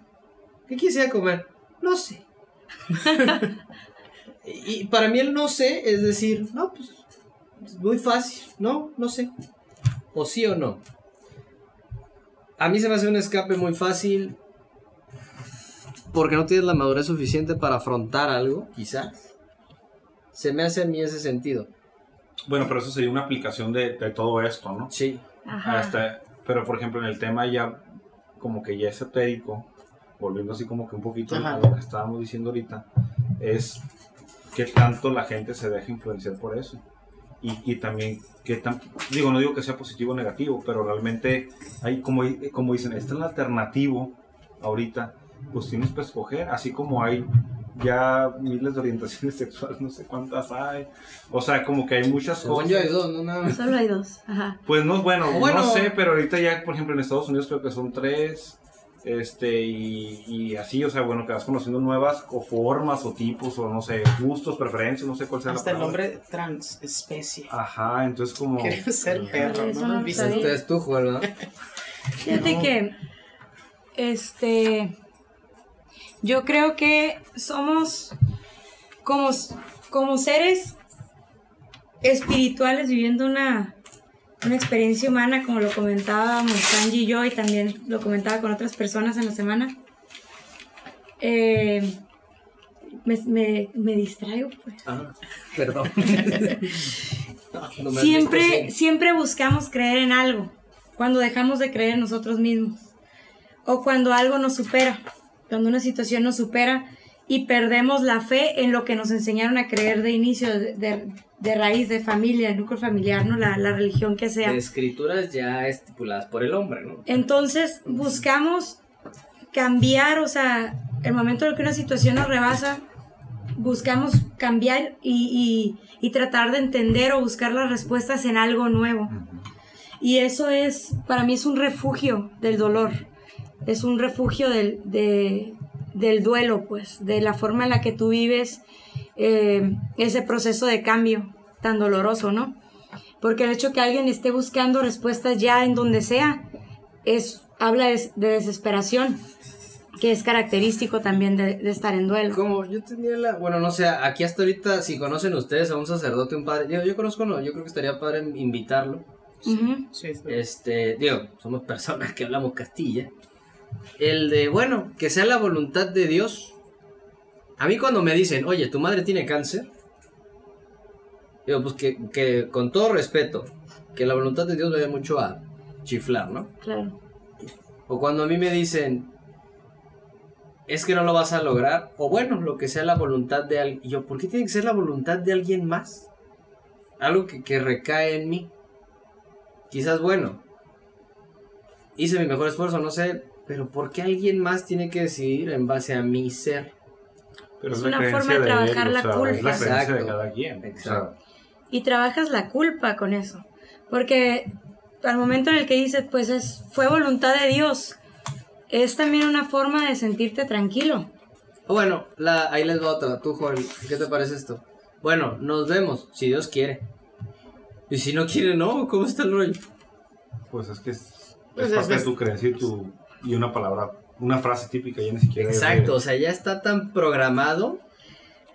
[SPEAKER 3] ¿Qué quieres ir a comer? no sé. y para mí el no sé es decir, no, pues es muy fácil, no, no sé. O sí o no. A mí se me hace un escape muy fácil porque no tienes la madurez suficiente para afrontar algo, quizás. Se me hace a mí ese sentido.
[SPEAKER 4] Bueno, pero eso sería una aplicación de, de todo esto, ¿no?
[SPEAKER 3] Sí.
[SPEAKER 5] Ajá.
[SPEAKER 4] Hasta, pero por ejemplo en el tema ya como que ya esotérico, volviendo así como que un poquito
[SPEAKER 6] Ajá.
[SPEAKER 4] a lo que estábamos diciendo ahorita, es que tanto la gente se deja influenciar por eso. Y, y también que tan, digo, no digo que sea positivo o negativo, pero realmente hay como, como dicen, este es el alternativo ahorita, pues tienes que escoger, así como hay ya miles de orientaciones sexuales, no sé cuántas hay. O sea, como que hay muchas
[SPEAKER 3] Según
[SPEAKER 4] cosas.
[SPEAKER 3] yo hay dos, no nada más.
[SPEAKER 5] Solo hay dos. Ajá.
[SPEAKER 4] Pues no, bueno,
[SPEAKER 3] Bueno.
[SPEAKER 4] no sé, pero ahorita ya, por ejemplo, en Estados Unidos creo que son tres. Este, y, y así, o sea, bueno, que vas conociendo nuevas o formas o tipos o no sé, gustos, preferencias, no sé cuál sea
[SPEAKER 6] Hasta el
[SPEAKER 4] la palabra.
[SPEAKER 6] nombre transespecie.
[SPEAKER 4] Ajá, entonces como.
[SPEAKER 6] Quiero ser perro,
[SPEAKER 5] Eso
[SPEAKER 6] ¿no? lo
[SPEAKER 5] sabía.
[SPEAKER 3] Este juego, ¿no?
[SPEAKER 5] Fíjate que, este, yo creo que somos como, como seres espirituales viviendo una, una experiencia humana, como lo comentábamos Angie y yo, y también lo comentaba con otras personas en la semana. Eh, me, me, me distraigo, pues.
[SPEAKER 3] Ah, perdón. No, no
[SPEAKER 5] siempre, siempre buscamos creer en algo cuando dejamos de creer en nosotros mismos o cuando algo nos supera, cuando una situación nos supera y perdemos la fe en lo que nos enseñaron a creer de inicio, de, de- de raíz, de familia, el núcleo familiar, ¿no? la, la religión que sea.
[SPEAKER 3] De escrituras ya estipuladas por el hombre, ¿no?
[SPEAKER 5] Entonces buscamos cambiar, o sea, el momento en que una situación nos rebasa, buscamos cambiar y, y- y tratar de entender o buscar las respuestas en algo nuevo. Y eso es, para mí es un refugio del dolor, es un refugio del, de- del duelo, pues, de la forma en la que tú vives eh, ese proceso de cambio tan doloroso, ¿no? Porque el hecho que alguien esté buscando respuestas ya en donde sea, es, habla de, de desesperación, que es característico también de, de estar en duelo.
[SPEAKER 3] Como yo tenía la. Bueno, no sé, aquí hasta ahorita, si conocen ustedes a un sacerdote, un padre. Yo, yo conozco, no, yo creo que estaría padre invitarlo.
[SPEAKER 6] Sí, sí.
[SPEAKER 3] Este, digo, somos personas que hablamos castilla. El de, bueno, que sea la voluntad de Dios. A mí cuando me dicen, oye, tu madre tiene cáncer. Digo, pues que, que con todo respeto, que la voluntad de Dios me dé mucho a chiflar, ¿no?
[SPEAKER 5] Claro.
[SPEAKER 3] O cuando a mí me dicen, es que no lo vas a lograr, o bueno, lo que sea la voluntad de alguien. Y yo, ¿por qué tiene que ser la voluntad de alguien más? Algo que, que recae en mí. Quizás, bueno, hice mi mejor esfuerzo, no sé, pero ¿por qué alguien más tiene que decidir en base a mi ser?
[SPEAKER 4] Pero
[SPEAKER 5] Es
[SPEAKER 4] la
[SPEAKER 5] una forma de trabajar
[SPEAKER 4] él, o
[SPEAKER 5] la
[SPEAKER 4] sea,
[SPEAKER 5] culpa.
[SPEAKER 4] Es la creencia
[SPEAKER 3] Exacto.
[SPEAKER 4] de cada quien. o sea,
[SPEAKER 3] Exacto.
[SPEAKER 5] y trabajas la culpa con eso. Porque al momento en el que dices, pues es, fue voluntad de Dios, es también una forma de sentirte tranquilo.
[SPEAKER 3] Bueno, la, ahí les va otra. Tú, Joel, ¿qué te parece esto? Bueno, nos vemos, si Dios quiere. Y si no quiere, no, ¿cómo está el rollo?
[SPEAKER 4] Pues es que es, es
[SPEAKER 6] Pues es
[SPEAKER 4] parte
[SPEAKER 6] que
[SPEAKER 4] de tu creencia y, tu, y una palabra, una frase típica, ya ni siquiera de-
[SPEAKER 3] Exacto, o sea, ya está tan programado.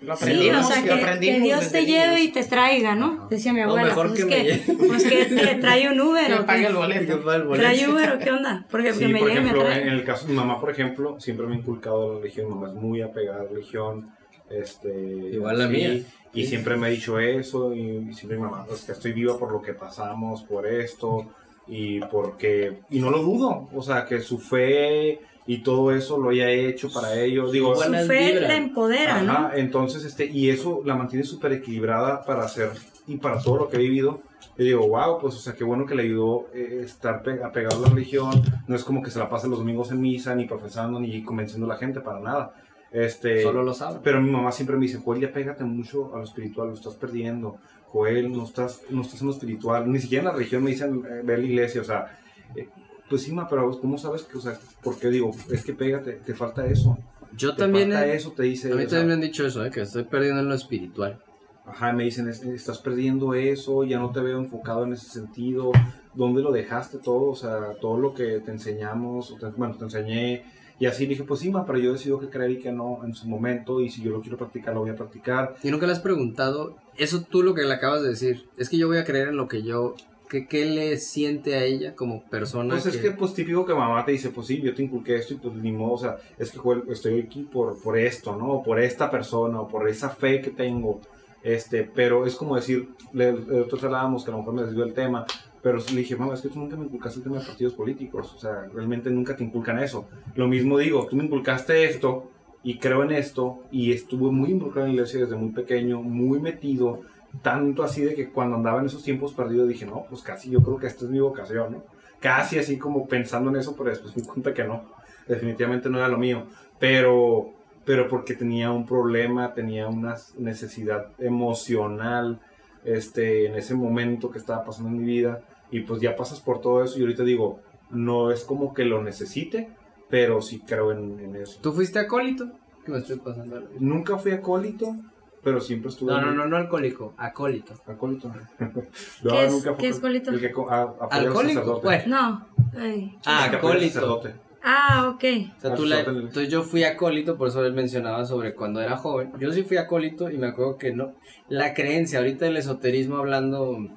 [SPEAKER 6] Lo
[SPEAKER 5] Sí, o sea,
[SPEAKER 6] lo
[SPEAKER 5] que,
[SPEAKER 6] aprendimos
[SPEAKER 5] que Dios te lleve
[SPEAKER 6] niños.
[SPEAKER 5] y te traiga, ¿no? Decía mi abuela.
[SPEAKER 3] mejor
[SPEAKER 5] pues,
[SPEAKER 3] que
[SPEAKER 5] es
[SPEAKER 3] me
[SPEAKER 5] que,
[SPEAKER 3] lleve.
[SPEAKER 5] pues que te trae un Uber.
[SPEAKER 6] Que
[SPEAKER 5] ¿o
[SPEAKER 6] pague el boleto.
[SPEAKER 5] ¿Trae Uber o qué onda? Porque
[SPEAKER 4] Sí,
[SPEAKER 5] que me
[SPEAKER 4] por
[SPEAKER 5] llegue y me
[SPEAKER 4] ejemplo, en,
[SPEAKER 5] trae.
[SPEAKER 4] el caso de mi mamá, por ejemplo, siempre me ha inculcado la religión. Mi mamá es muy apegada a la religión. Este,
[SPEAKER 3] Igual la
[SPEAKER 4] sí,
[SPEAKER 3] mía.
[SPEAKER 4] Y
[SPEAKER 3] Sí.
[SPEAKER 4] siempre me ha dicho eso. Y, y siempre mi mamá, pues que estoy viva por lo que pasamos, por esto. Y porque. Y no lo dudo. O sea, que su fe y todo eso lo haya hecho para ellos. Digo,
[SPEAKER 5] Su fe la empodera, ¿no?
[SPEAKER 4] Entonces, este, y eso la mantiene súper equilibrada para hacer y para todo lo que he vivido. Yo digo, wow, pues, o sea, qué bueno que le ayudó eh, estar pe- apegado a la religión. No es como que se la pase los domingos en misa, ni profesando, ni convenciendo a la gente, para nada. Este,
[SPEAKER 3] Solo lo sabe.
[SPEAKER 4] pero mi mamá siempre me dice, Joel, ya pégate mucho a lo espiritual, lo estás perdiendo. Joel, no estás, no estás en lo espiritual. Ni siquiera en la religión me dicen, eh, ve a la iglesia, o sea, eh, pues sí, ma, pero ¿cómo sabes que, o sea, por qué digo, es que pégate, te falta eso.
[SPEAKER 3] Yo
[SPEAKER 4] Te
[SPEAKER 3] también.
[SPEAKER 4] falta
[SPEAKER 3] he-
[SPEAKER 4] eso, te dice.
[SPEAKER 3] a mí
[SPEAKER 4] o sea,
[SPEAKER 3] también me han dicho eso, ¿eh? que estoy perdiendo en lo espiritual.
[SPEAKER 4] Ajá, me dicen, "Es- estás perdiendo eso, ya no te veo enfocado en ese sentido, ¿dónde lo dejaste todo? O sea, todo lo que te enseñamos, o te- bueno, te enseñé Y así dije, pues sí, ma, pero yo decido que creer y que no en su momento, y si yo lo quiero practicar, lo voy a practicar.
[SPEAKER 3] Y nunca le has preguntado, eso tú lo que le acabas de decir, es que yo voy a creer en lo que yo, que, ¿qué le siente a ella como persona?
[SPEAKER 4] Pues es que, pues típico que mamá te dice, pues sí, yo te inculqué esto y pues ni modo, o sea, es que estoy aquí por, por esto, ¿no? O por esta persona, o por esa fe que tengo. Este, pero es como decir, le, nosotros hablábamos que a lo mejor me desvió el tema, pero le dije, mamá, es que tú nunca me inculcaste el tema de partidos políticos, o sea, realmente nunca te inculcan eso. Lo mismo digo, tú me inculcaste esto y creo en esto y estuve muy involucrado en la iglesia desde muy pequeño, muy metido, tanto así de que cuando andaba en esos tiempos perdidos dije, no, pues casi yo creo que esta es mi vocación, ¿no? Casi así como pensando en eso, pero después me di cuenta que no, definitivamente no era lo mío, pero, pero porque tenía un problema, tenía una necesidad emocional, este, en ese momento que estaba pasando en mi vida y pues ya pasas por todo eso y ahorita digo, no es como que lo necesite, pero sí creo en, en eso.
[SPEAKER 3] ¿Tú fuiste acólito? ¿Qué me estoy pasando?
[SPEAKER 4] Nunca fui acólito, pero siempre estuve...
[SPEAKER 3] No, no, no, no alcohólico, acólito.
[SPEAKER 4] Acólito.
[SPEAKER 5] No, ¿Qué, es, ¿qué es colito?
[SPEAKER 4] El que a,
[SPEAKER 3] ¿Alcohólico? Bueno.
[SPEAKER 5] No. Ay.
[SPEAKER 3] Ah, acólito.
[SPEAKER 5] Ah, ok.
[SPEAKER 3] O sea, tú la, entonces yo fui acólito, por eso él mencionaba sobre cuando era joven. Yo sí fui acólito y me acuerdo que no. La creencia, ahorita del esoterismo hablando.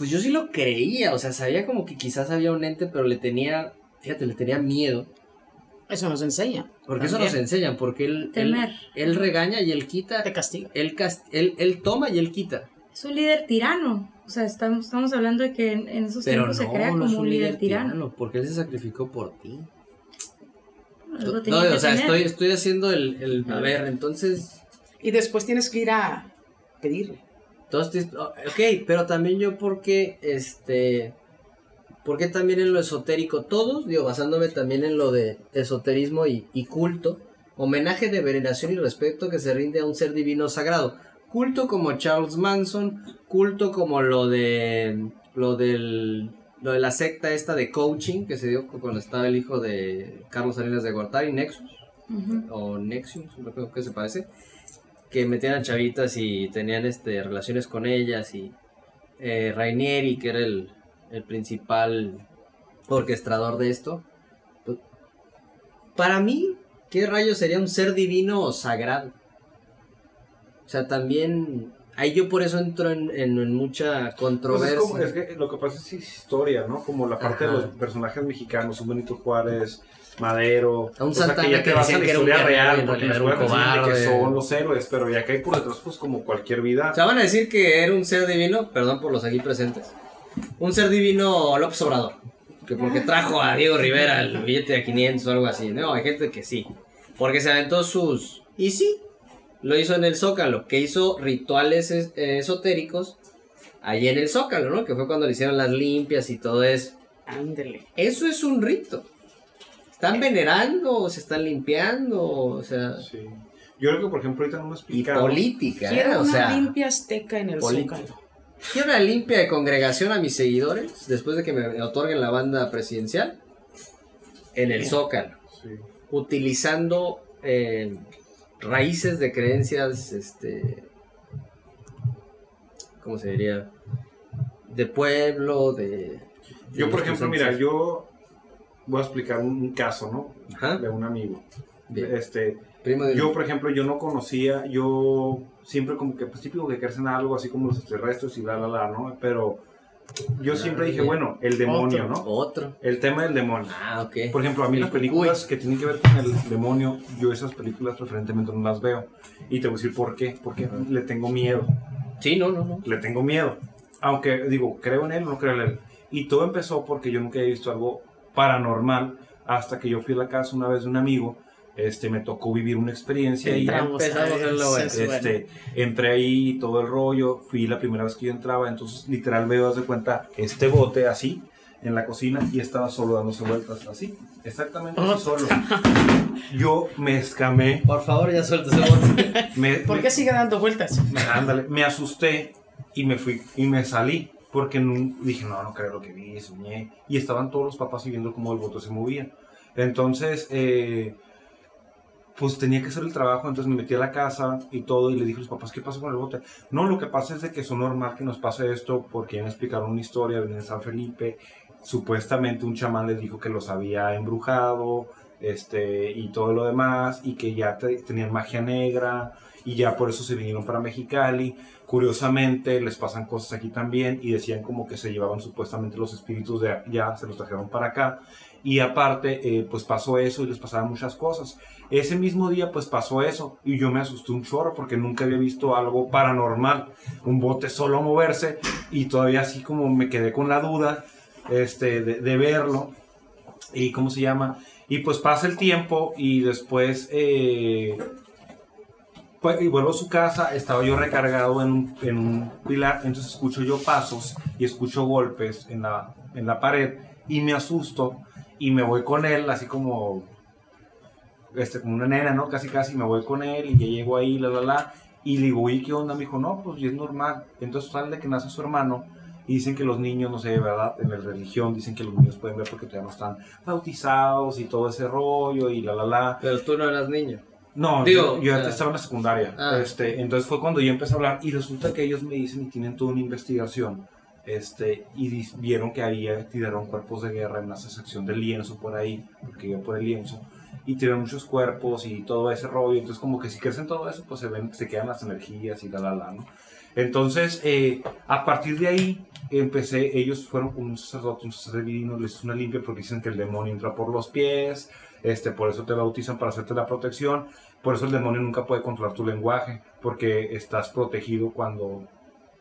[SPEAKER 3] Pues yo sí lo creía, o sea, sabía como que quizás había un ente, pero le tenía, fíjate, le tenía miedo.
[SPEAKER 6] Eso nos enseña.
[SPEAKER 3] Porque eso nos enseñan, porque él,
[SPEAKER 5] Temer.
[SPEAKER 3] él, él regaña y él quita.
[SPEAKER 6] Te castiga.
[SPEAKER 3] Él, cast- él, él toma y él quita.
[SPEAKER 5] Es un líder tirano. O sea, estamos, estamos hablando de que en, en esos
[SPEAKER 3] Pero
[SPEAKER 5] tiempos
[SPEAKER 3] no,
[SPEAKER 5] se crea
[SPEAKER 3] no
[SPEAKER 5] como
[SPEAKER 3] es
[SPEAKER 5] un líder tirano.
[SPEAKER 3] porque él se sacrificó por ti.
[SPEAKER 5] Algo
[SPEAKER 3] No, o sea,
[SPEAKER 5] tener.
[SPEAKER 3] estoy, estoy haciendo el, el... A ver, entonces...
[SPEAKER 6] Y después tienes que ir a pedirle.
[SPEAKER 3] Entonces, ok, pero también yo porque, este, porque también en lo esotérico, todos, digo, basándome también en lo de esoterismo y, y culto, homenaje de veneración y respeto que se rinde a un ser divino sagrado. Culto como Charles Manson, culto como lo de, lo del, lo de la secta esta de coaching que se dio cuando estaba el hijo de Carlos Salinas de Gortari, Nexus o Nexium, no creo que se parece, que metían a chavitas y tenían este relaciones con ellas y eh, Rainieri, que era el, el principal orquestador de esto. pues, Para mí, ¿qué rayos sería un ser divino o sagrado? O sea, también... Ahí yo por eso entro en, en- en mucha
[SPEAKER 4] Pues
[SPEAKER 3] controversia.
[SPEAKER 4] es, como- es que lo que pasa es historia, ¿no? Como la parte
[SPEAKER 3] Ajá.
[SPEAKER 4] de los personajes mexicanos, un Benito Juárez, Madero,
[SPEAKER 3] A un
[SPEAKER 4] o sea,
[SPEAKER 3] Santana
[SPEAKER 4] ya te
[SPEAKER 3] que
[SPEAKER 4] vas a la
[SPEAKER 3] que un
[SPEAKER 4] historia real, porque enseñan de que son los héroes, pero ya que hay por detrás, pues como cualquier vida.
[SPEAKER 3] O sea, van a decir que era un ser divino, perdón por los aquí presentes. Un ser divino López Obrador. Que porque trajo a Diego Rivera el billete de 500 o algo así. No, hay gente que sí. Porque se aventó sus... Y sí, lo hizo en el Zócalo. Que hizo rituales es- eh, esotéricos allí en el Zócalo, ¿no? Que fue cuando le hicieron las limpias y todo eso.
[SPEAKER 6] Ándele.
[SPEAKER 3] Eso es un rito. ¿Están venerando o se están limpiando? O sea...
[SPEAKER 4] Sí. Yo creo que, por ejemplo, ahorita no me
[SPEAKER 3] Y
[SPEAKER 4] explicaron.
[SPEAKER 3] política, ¿eh?
[SPEAKER 6] Quiero
[SPEAKER 3] O
[SPEAKER 6] una
[SPEAKER 3] sea...
[SPEAKER 6] limpia azteca en el zócalo.
[SPEAKER 3] Quiero una limpia de congregación a mis seguidores después de que me otorguen la banda presidencial en el Zócalo,
[SPEAKER 4] Sí.
[SPEAKER 3] utilizando eh, raíces de creencias, este, ¿cómo se diría? De pueblo, de... de
[SPEAKER 4] Yo, por ejemplo, mira, yo voy a explicar un, un caso, ¿no?
[SPEAKER 3] Ajá,
[SPEAKER 4] De un amigo.
[SPEAKER 3] bien.
[SPEAKER 4] Este,
[SPEAKER 3] Primo de...
[SPEAKER 4] Yo, por ejemplo, yo no conocía, yo siempre como que, pues típico que crecen algo así como los extraterrestres y bla, bla, bla, ¿no? Pero yo siempre dije,
[SPEAKER 3] bien.
[SPEAKER 4] bueno, el demonio, ¿no?
[SPEAKER 3] Otro.
[SPEAKER 4] El tema del demonio.
[SPEAKER 3] Ah, ok.
[SPEAKER 4] Por ejemplo, a mí las películas que tienen que ver con el demonio, yo esas películas preferentemente no las veo. Y te voy a decir por qué. Porque le tengo miedo.
[SPEAKER 3] Sí, no, no, no.
[SPEAKER 4] Le tengo miedo. Aunque digo, creo en él o no creo en él. Y todo empezó porque yo nunca había visto algo paranormal hasta que yo fui a la casa una vez de un amigo. Este, me tocó vivir una experiencia y este, entré ahí todo el rollo, fui la primera vez que yo entraba, entonces literal veo, de cuenta, este bote así en la cocina y estaba solo dándose vueltas así, exactamente así solo. Yo me escamé,
[SPEAKER 3] Por favor, ya suelta ese bote.
[SPEAKER 4] me,
[SPEAKER 6] ¿Por
[SPEAKER 4] me-
[SPEAKER 6] qué sigue dando vueltas?
[SPEAKER 4] ándale, me asusté y me fui y me salí porque no- dije, no, no creo lo que vi, soñé. Y estaban todos los papás viendo cómo el bote se movía. Entonces, eh, pues tenía que hacer el trabajo, entonces me metí a la casa y todo y le dije a los papás, ¿qué pasó con el bote? No, lo que pasa es de que es normal que nos pase esto porque ya me explicaron una historia, venía en San Felipe, supuestamente un chamán les dijo que los había embrujado este, y todo lo demás, y que ya te- tenían magia negra, y ya por eso se vinieron para Mexicali. Curiosamente, les pasan cosas aquí también, y decían como que se llevaban supuestamente los espíritus de allá, se los trajeron para acá, y aparte, eh, pues pasó eso y les pasaban muchas cosas. Ese mismo día, pues pasó eso, y yo me asusté un chorro porque nunca había visto algo paranormal, un bote solo moverse, y todavía así como me quedé con la duda este, de, verlo, y cómo se llama, y pues pasa el tiempo y después eh, y vuelvo a su casa, estaba yo recargado en un, en un pilar, entonces escucho yo pasos y escucho golpes en la, en la pared y me asusto y me voy con él, así como, este, como una nena, ¿no? Casi casi me voy con él y ya llego ahí, la, la, la, y le digo, ¿y qué onda? Me dijo, no, pues es normal. Entonces sale que nace su hermano y dicen que los niños, no sé, ¿verdad? En la religión dicen que los niños pueden ver porque todavía no están bautizados y todo ese rollo y la, la, la.
[SPEAKER 3] Pero tú no eras niño.
[SPEAKER 4] No,
[SPEAKER 3] Digo,
[SPEAKER 4] yo, yo estaba en la secundaria.
[SPEAKER 3] Ah.
[SPEAKER 4] Este, entonces fue cuando yo empecé a hablar y resulta que ellos me dicen y tienen toda una investigación. Este, y vieron que había, tiraron cuerpos de guerra en una sección del lienzo por ahí, porque iba por el lienzo, y tiraron muchos cuerpos y todo ese rollo. Entonces, como que si crecen todo eso, pues se ven, se quedan las energías y la la la, ¿no? Entonces, eh, a partir de ahí, empecé, ellos fueron con un sacerdote, un sacerdote divino, les hizo una limpia porque dicen que el demonio entra por los pies, este, por eso te bautizan para hacerte la protección, por eso el demonio nunca puede controlar tu lenguaje, porque estás protegido cuando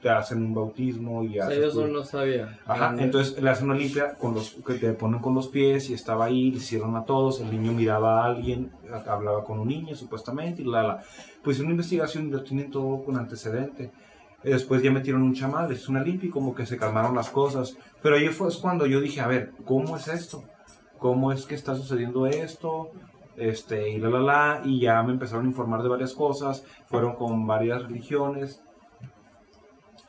[SPEAKER 4] te hacen un bautismo y haces
[SPEAKER 3] no sabía.
[SPEAKER 4] Ajá,
[SPEAKER 3] No,
[SPEAKER 4] entonces le hacen una limpia con los que te ponen con los pies y estaba ahí, le hicieron a todos, el niño miraba a alguien, hablaba con un niño supuestamente y la la. Pues una investigación lo tienen todo con antecedente. Después ya metieron un chamán, hizo una limpia y como que se calmaron las cosas. Pero ahí fue es cuando yo dije, a ver, ¿cómo es esto? ¿Cómo es que está sucediendo esto? Este, y la la la, y ya me empezaron a informar de varias cosas, fueron con varias religiones,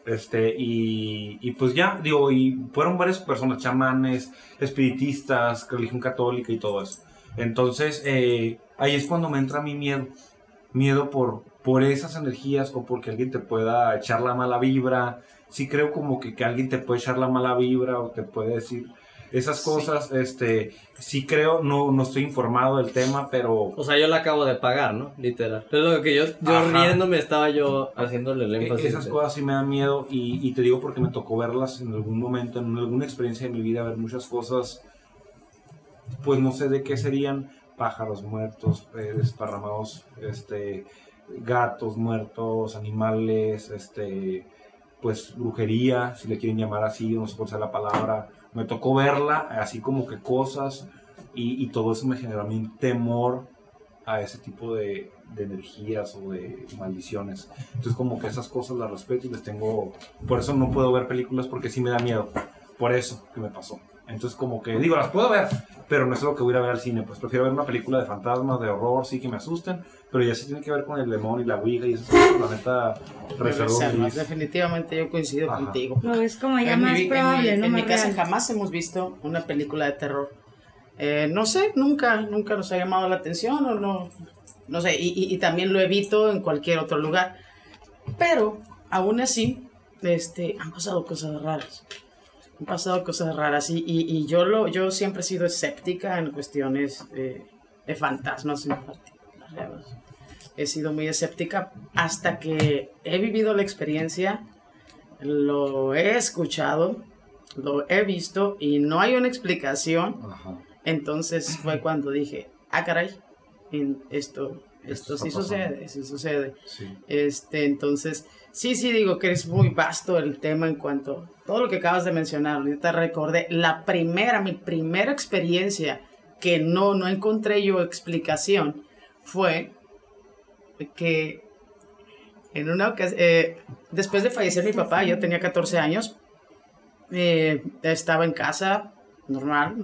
[SPEAKER 4] este, y, y pues ya, digo, y fueron varias personas, chamanes, espiritistas, religión católica y todo eso. Entonces, eh, ahí es cuando me entra mi miedo. Miedo por, por esas energías o porque alguien te pueda echar la mala vibra. Sí creo como que, que alguien te puede echar la mala vibra o te puede decir esas cosas. Este, sí creo, no, no estoy informado del tema, pero
[SPEAKER 3] O sea, yo la acabo de pagar, ¿no? Literal. Es lo que yo, yo riéndome estaba yo haciéndole el
[SPEAKER 4] E-
[SPEAKER 3] énfasis.
[SPEAKER 4] Esas
[SPEAKER 3] de-
[SPEAKER 4] cosas sí me dan miedo y, y te digo porque me tocó verlas en algún momento, en alguna experiencia de mi vida, ver muchas cosas, pues no sé de qué serían, pájaros muertos, eh, desparramados, este, gatos muertos, animales, este, pues brujería, si le quieren llamar así, no sé cuál sea la palabra. Me tocó verla, así como que cosas, y, y todo eso me generó a mí un temor a ese tipo de, de energías o de maldiciones. Entonces como que esas cosas las respeto y les tengo... Por eso no puedo ver películas porque sí me da miedo. Por eso que me pasó. Entonces como que digo, las puedo ver, pero no es lo que voy a a ver al cine. Pues prefiero ver una película de fantasmas, de horror, sí que me asusten, pero ya sí tiene que ver con el demonio y la ouija y esas cosas, la neta, reservo
[SPEAKER 6] Reservas,
[SPEAKER 4] mis-
[SPEAKER 6] definitivamente yo coincido
[SPEAKER 4] Ajá.
[SPEAKER 6] contigo.
[SPEAKER 5] No, es como ya
[SPEAKER 6] En mi
[SPEAKER 5] más
[SPEAKER 6] en
[SPEAKER 5] probable,
[SPEAKER 6] mi-
[SPEAKER 5] ¿no?
[SPEAKER 6] En mi casa
[SPEAKER 5] real.
[SPEAKER 6] jamás hemos visto una película de terror. Eh, no sé, nunca, nunca nos ha llamado la atención o no, no sé, y, y- y también lo evito en cualquier otro lugar. Pero, aún así, este, han pasado cosas raras. Han pasado cosas raras y, y- y yo, lo, yo siempre he sido escéptica en cuestiones eh, de fantasmas en particular. He sido muy escéptica hasta que he vivido la experiencia, lo he escuchado, lo he visto y no hay una explicación.
[SPEAKER 4] Ajá.
[SPEAKER 6] Entonces fue cuando dije, ah, caray, esto, esto
[SPEAKER 4] Esto
[SPEAKER 6] sí sucede, sí sucede.
[SPEAKER 4] Sí.
[SPEAKER 6] Este, entonces, sí, sí digo que es muy vasto el tema en cuanto a todo lo que acabas de mencionar. Ahorita recordé la primera, mi primera experiencia que no, no encontré yo explicación fue que en una ocasión, después de fallecer mi papá, yo tenía 14 años, eh, estaba en casa, normal,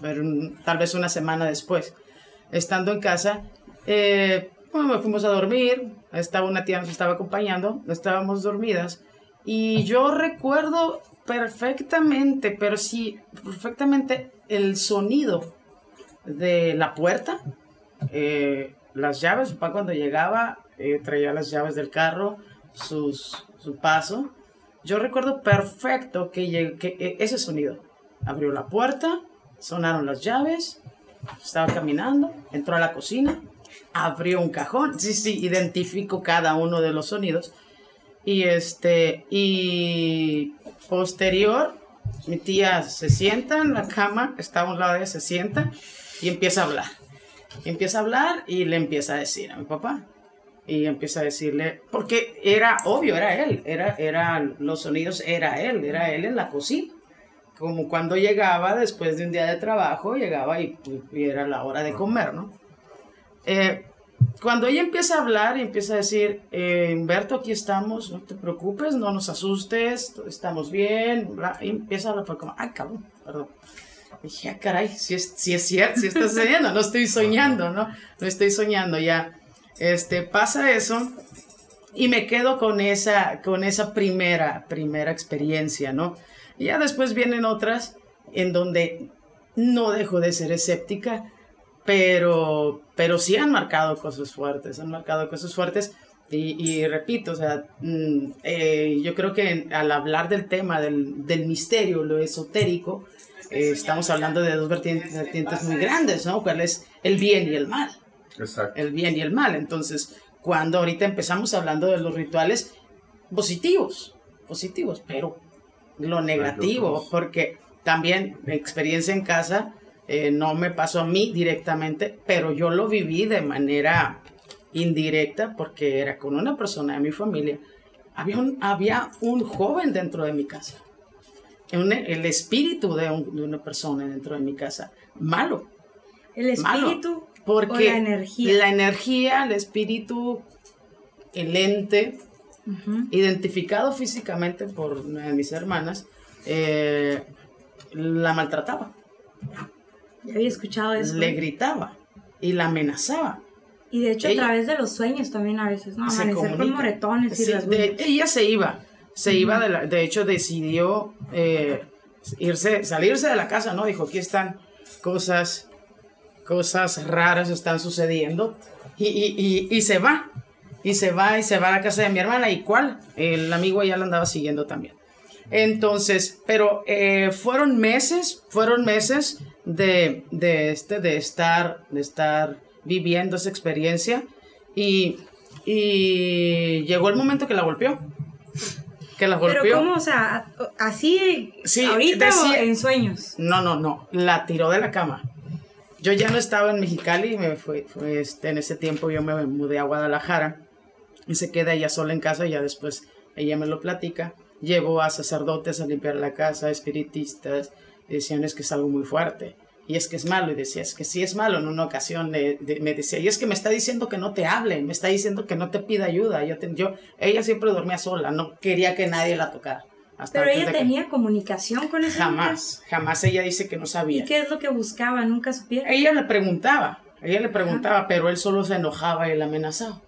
[SPEAKER 6] pero tal vez una semana después, estando en casa, eh, bueno, me fuimos a dormir, estaba una tía nos estaba acompañando, estábamos dormidas, y yo recuerdo perfectamente, pero sí, perfectamente el sonido de la puerta, eh, las llaves, papá cuando llegaba eh, traía las llaves del carro, sus, su paso. Yo recuerdo perfecto que, que eh, ese sonido. abrió la puerta, sonaron las llaves, estaba caminando, entró a la cocina, abrió un cajón, sí, sí, identifico cada uno de los sonidos. Y este, y posterior, mi tía se sienta en la cama, está a un lado de ella, se sienta y empieza a hablar. Empieza a hablar y le empieza a decir a mi papá. Y empieza a decirle, porque era obvio, era él, era, eran los sonidos, era él, era él en la cocina. Como cuando llegaba después de un día de trabajo, llegaba y, era la hora de comer, ¿no? Eh, cuando ella empieza a hablar y empieza a decir, eh, Humberto, aquí estamos, no te preocupes, no nos asustes, estamos bien, y empieza a hablar, como, ay, cabrón, perdón. Dije, ah, caray, si es, si es cierto, si está sucediendo, no estoy soñando, ¿no? No estoy soñando, ya. Este, pasa eso y me quedo con esa, con esa primera, primera experiencia, ¿no? Y ya después vienen otras en donde no dejo de ser escéptica, pero, pero sí han marcado cosas fuertes, han marcado cosas fuertes. Y, y repito, o sea, mm, eh, yo creo que al hablar del tema del, del misterio, lo esotérico, eh, estamos hablando de dos vertientes, vertientes muy grandes, ¿no? ¿Cuál es el bien y el mal?
[SPEAKER 4] Exacto.
[SPEAKER 6] El bien y el mal. Entonces, cuando ahorita empezamos hablando de los rituales positivos, positivos, pero lo negativo, porque también mi experiencia en casa eh, no me pasó a mí directamente, pero yo lo viví de manera indirecta porque era con una persona de mi familia. Había un, había un joven dentro de mi casa, un- el espíritu de, un- de una persona dentro de mi casa, malo.
[SPEAKER 5] El
[SPEAKER 6] Malo,
[SPEAKER 5] espíritu
[SPEAKER 6] Porque
[SPEAKER 5] o la energía.
[SPEAKER 6] la energía, el espíritu, el ente, identificado físicamente por una de mis hermanas, eh, la maltrataba,
[SPEAKER 5] Ya había escuchado eso.
[SPEAKER 6] le gritaba y la amenazaba.
[SPEAKER 5] Y de hecho
[SPEAKER 6] Ella-
[SPEAKER 5] a través de los sueños también a veces, ¿no? Amanecer con moretones y
[SPEAKER 6] Sí,
[SPEAKER 5] rasguños.
[SPEAKER 6] de- ella se iba, se iba de la, de hecho decidió eh, irse, salirse de la casa, ¿no? Dijo, aquí están cosas, cosas raras están sucediendo y, y, y, y se va, y se va y se va a la casa de mi hermana y cuál, el amigo ya la andaba siguiendo también. Entonces, pero eh, fueron meses, fueron meses de, de, este, de, estar, de estar viviendo esa experiencia y, y llegó el momento que la golpeó. Que la golpeó.
[SPEAKER 5] Pero ¿cómo? O sea, así
[SPEAKER 6] Sí,
[SPEAKER 5] ahorita
[SPEAKER 6] decía-
[SPEAKER 5] o en sueños.
[SPEAKER 6] No, no, no. La tiró de la cama. Yo ya no estaba en Mexicali, me fue, fue, este, en ese tiempo yo me mudé a Guadalajara y se queda ella sola en casa y ya después ella me lo platica. Llevo a sacerdotes a limpiar la casa, espiritistas, decían es que es algo muy fuerte. Y es que es malo, y decía, es que sí es malo. En una ocasión le- de- me decía, y es que me está diciendo que no te hable, me está diciendo que no te pida ayuda. Yo, te- yo, ella siempre dormía sola, no quería que nadie la tocara. Hasta
[SPEAKER 5] Pero ella
[SPEAKER 6] que-
[SPEAKER 5] tenía comunicación con ese
[SPEAKER 6] Jamás, jamás ella dice que no sabía.
[SPEAKER 5] ¿Y qué es lo que buscaba? Nunca supieron.
[SPEAKER 6] Ella le preguntaba, ella le preguntaba, pero él solo se enojaba y la amenazaba.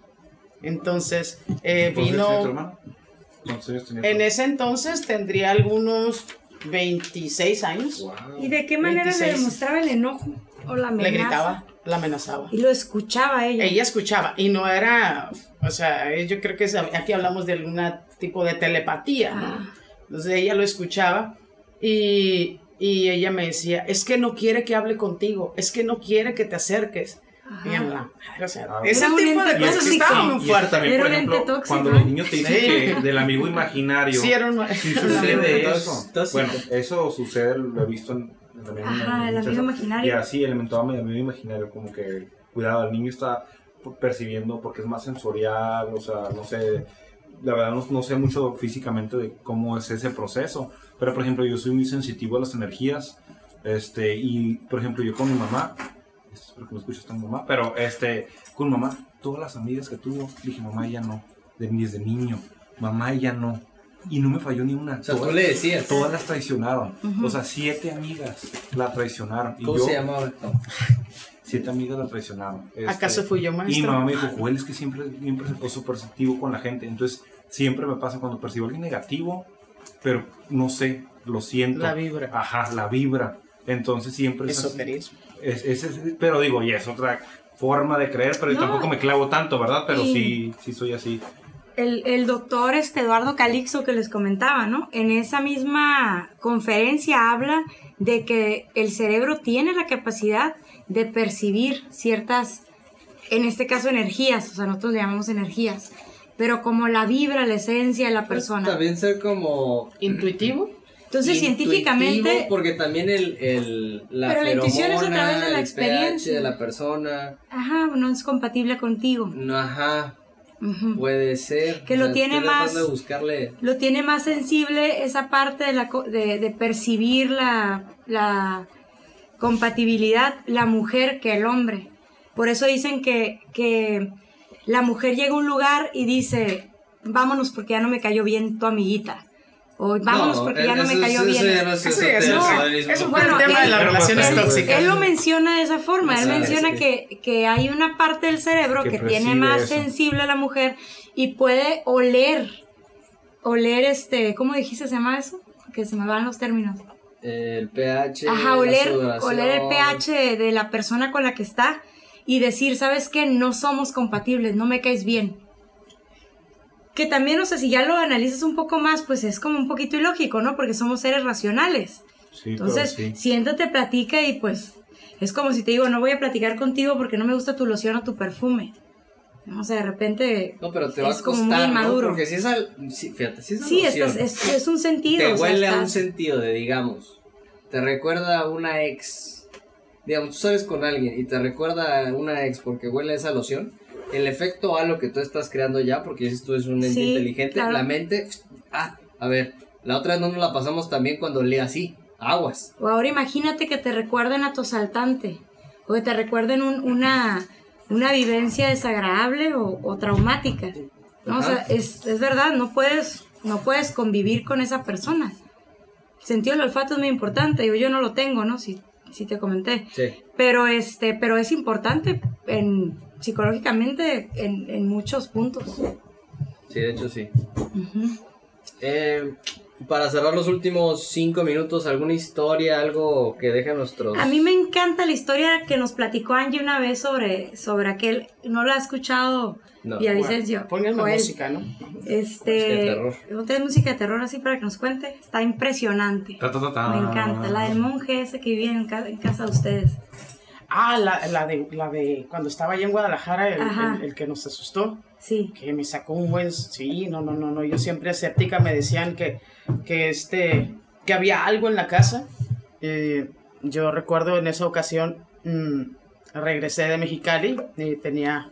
[SPEAKER 6] Entonces, eh,
[SPEAKER 4] ¿Cuántos años tenía tu
[SPEAKER 6] vino, en ese entonces tendría algunos 26 años.
[SPEAKER 4] Wow.
[SPEAKER 5] ¿Y de qué manera
[SPEAKER 6] 26.
[SPEAKER 5] le demostraba el enojo o la amenaza?
[SPEAKER 6] Le gritaba, la amenazaba.
[SPEAKER 5] Y lo escuchaba ella.
[SPEAKER 6] Ella escuchaba y no era, o sea, yo creo que es- aquí hablamos de algún tipo de telepatía, ¿no?
[SPEAKER 5] Ah.
[SPEAKER 6] Entonces ella lo escuchaba y, y ella me decía, es que no quiere que hable contigo, es que no quiere que te acerques. O sea,
[SPEAKER 4] Ah,
[SPEAKER 6] ese tipo de cosas
[SPEAKER 5] tóxico.
[SPEAKER 6] estaban muy fuertes.
[SPEAKER 4] también, por ejemplo,
[SPEAKER 5] tóxico,
[SPEAKER 4] cuando los niños te dicen
[SPEAKER 6] Sí.
[SPEAKER 4] que del amigo imaginario,
[SPEAKER 6] Sí, era un-
[SPEAKER 4] sí
[SPEAKER 3] un
[SPEAKER 4] sucede eso. Bueno, eso sucede, lo he visto en, en también
[SPEAKER 5] Ajá,
[SPEAKER 4] en
[SPEAKER 5] el amigo imaginario.
[SPEAKER 4] Y así, el amigo amigo imaginario, como que, cuidado, el niño está percibiendo porque es más sensorial, o sea, no sé, la verdad no, no sé mucho físicamente de cómo es ese proceso, pero por ejemplo, yo soy muy sensitivo a las energías, este, y por ejemplo, yo con mi mamá, espero que no escuches mi mamá, pero este, con mamá, todas las amigas que tuvo, dije, mamá, ella no, de, desde niño, mamá, ella no. Y no me falló ni una.
[SPEAKER 3] O sea, tú
[SPEAKER 4] Todas-
[SPEAKER 3] le decías.
[SPEAKER 4] Todas las traicionaron. O sea, siete amigas la traicionaron. Y
[SPEAKER 3] ¿Cómo
[SPEAKER 4] yo,
[SPEAKER 3] se llamaba?
[SPEAKER 4] Siete amigas la traicionaron. Este,
[SPEAKER 6] ¿Acaso fui yo,
[SPEAKER 4] Y
[SPEAKER 6] maestro?
[SPEAKER 4] mamá me dijo, Joel, es que siempre, siempre o súper perceptivo con la gente. Entonces, siempre me pasa cuando percibo algo negativo, pero no sé, lo siento.
[SPEAKER 6] La vibra.
[SPEAKER 4] Ajá, la vibra. Entonces, siempre es.
[SPEAKER 6] Esoterismo.
[SPEAKER 4] Es, es- es- pero digo, ya es otra forma de creer, pero yo
[SPEAKER 5] No.
[SPEAKER 4] tampoco me clavo tanto, ¿verdad? Pero
[SPEAKER 5] Y-
[SPEAKER 4] sí, sí soy así.
[SPEAKER 5] el, el doctor este Eduardo Calixto que les comentaba, ¿no? En esa misma conferencia habla de que el cerebro tiene la capacidad de percibir ciertas, en este caso energías, o sea, nosotros le llamamos energías, pero como la vibra, la esencia de la persona.
[SPEAKER 3] También ser como
[SPEAKER 6] ¿Intuitivo?
[SPEAKER 5] Entonces, científicamente,
[SPEAKER 3] porque también el, el la
[SPEAKER 5] Pero la intuición es a través de la experiencia.
[SPEAKER 3] pH de la persona,
[SPEAKER 5] ajá, no es compatible contigo.
[SPEAKER 3] no, ajá, puede ser.
[SPEAKER 5] Que lo tiene más-
[SPEAKER 3] tratando de buscarle
[SPEAKER 5] Lo tiene más sensible esa parte de, la, de, de percibir la, la compatibilidad la mujer que el hombre. Por eso dicen que, que la mujer llega a un lugar y dice, vámonos porque ya no me cayó bien tu amiguita. O vámonos porque ya no me cayó
[SPEAKER 3] eso
[SPEAKER 5] bien.
[SPEAKER 3] ya no es
[SPEAKER 6] Sí, eso-
[SPEAKER 5] Bueno,
[SPEAKER 6] el tema
[SPEAKER 5] él-
[SPEAKER 6] de las relaciones
[SPEAKER 3] pues,
[SPEAKER 6] tóxicas.
[SPEAKER 5] Él lo menciona de esa forma, él menciona que, que hay una parte del cerebro
[SPEAKER 4] Que
[SPEAKER 5] que, tiene más
[SPEAKER 4] eso.
[SPEAKER 5] sensible a la mujer y puede oler, oler este, ¿cómo dijiste se llama eso? Que se me van los términos.
[SPEAKER 3] El pH.
[SPEAKER 5] Ajá, oler, oler el pH de, de la persona con la que está y decir, ¿sabes qué? No somos compatibles, no me caes bien. Que también, o sea, si ya lo analizas un poco más, pues es como un poquito ilógico, ¿no? Porque somos seres racionales.
[SPEAKER 4] Sí,
[SPEAKER 5] Entonces,
[SPEAKER 4] sí.
[SPEAKER 5] siéntate, platica y pues es como si te digo, no voy a platicar contigo porque no me gusta tu loción o tu perfume. ¿No? O sea, de repente...
[SPEAKER 3] No, pero te va
[SPEAKER 5] es
[SPEAKER 3] a
[SPEAKER 5] como
[SPEAKER 3] costar. Porque si es al, sí, fíjate, si es
[SPEAKER 5] Sí, estás- es, es un sentido.
[SPEAKER 3] te
[SPEAKER 5] o sea,
[SPEAKER 3] huele a un sentido de, digamos, te recuerda a una ex. Digamos, tú sales con alguien y te recuerda a una ex porque huele a esa loción. El efecto a lo que tú estás creando ya, porque dices tú es un ente
[SPEAKER 5] Sí,
[SPEAKER 3] inteligente,
[SPEAKER 5] claro.
[SPEAKER 3] la mente. Ah, a ver, la otra vez no nos la pasamos también cuando olía así. Aguas.
[SPEAKER 5] O ahora imagínate que te recuerden a tu asaltante. O que te recuerden un- una, una vivencia desagradable o, o traumática. ¿no? O sea, es, es verdad, no puedes, no puedes convivir con esa persona. El sentido del olfato es muy importante. Yo, yo no lo tengo, ¿no? Si, si te comenté.
[SPEAKER 3] Sí.
[SPEAKER 5] Pero este, pero es importante en, psicológicamente en, en muchos puntos.
[SPEAKER 3] Sí, de hecho sí. Eh, para cerrar los últimos cinco minutos, ¿alguna historia, algo que deje a nuestros...
[SPEAKER 5] A mí me encanta la historia que nos platicó Angie una vez sobre, sobre aquel, no la ha escuchado
[SPEAKER 3] No.
[SPEAKER 5] Villavicencio.
[SPEAKER 6] Pónganme
[SPEAKER 5] Joel.
[SPEAKER 6] música, ¿no?
[SPEAKER 5] Este,
[SPEAKER 3] Música de terror.
[SPEAKER 5] ¿no tienes música de terror así para que nos cuente? Está impresionante.
[SPEAKER 4] Ta, ta, ta, ta.
[SPEAKER 5] Me encanta. La del monje ese que vivía en, ca- en casa de ustedes.
[SPEAKER 6] Ah, la, la, de, la de cuando estaba allá en Guadalajara, el, el- el que nos asustó,
[SPEAKER 5] Sí.
[SPEAKER 6] que me sacó un buen... Sí, no, no, no, no, yo siempre escéptica me decían que, que, este, que había algo en la casa. Eh, yo recuerdo en esa ocasión, mm, regresé de Mexicali y tenía,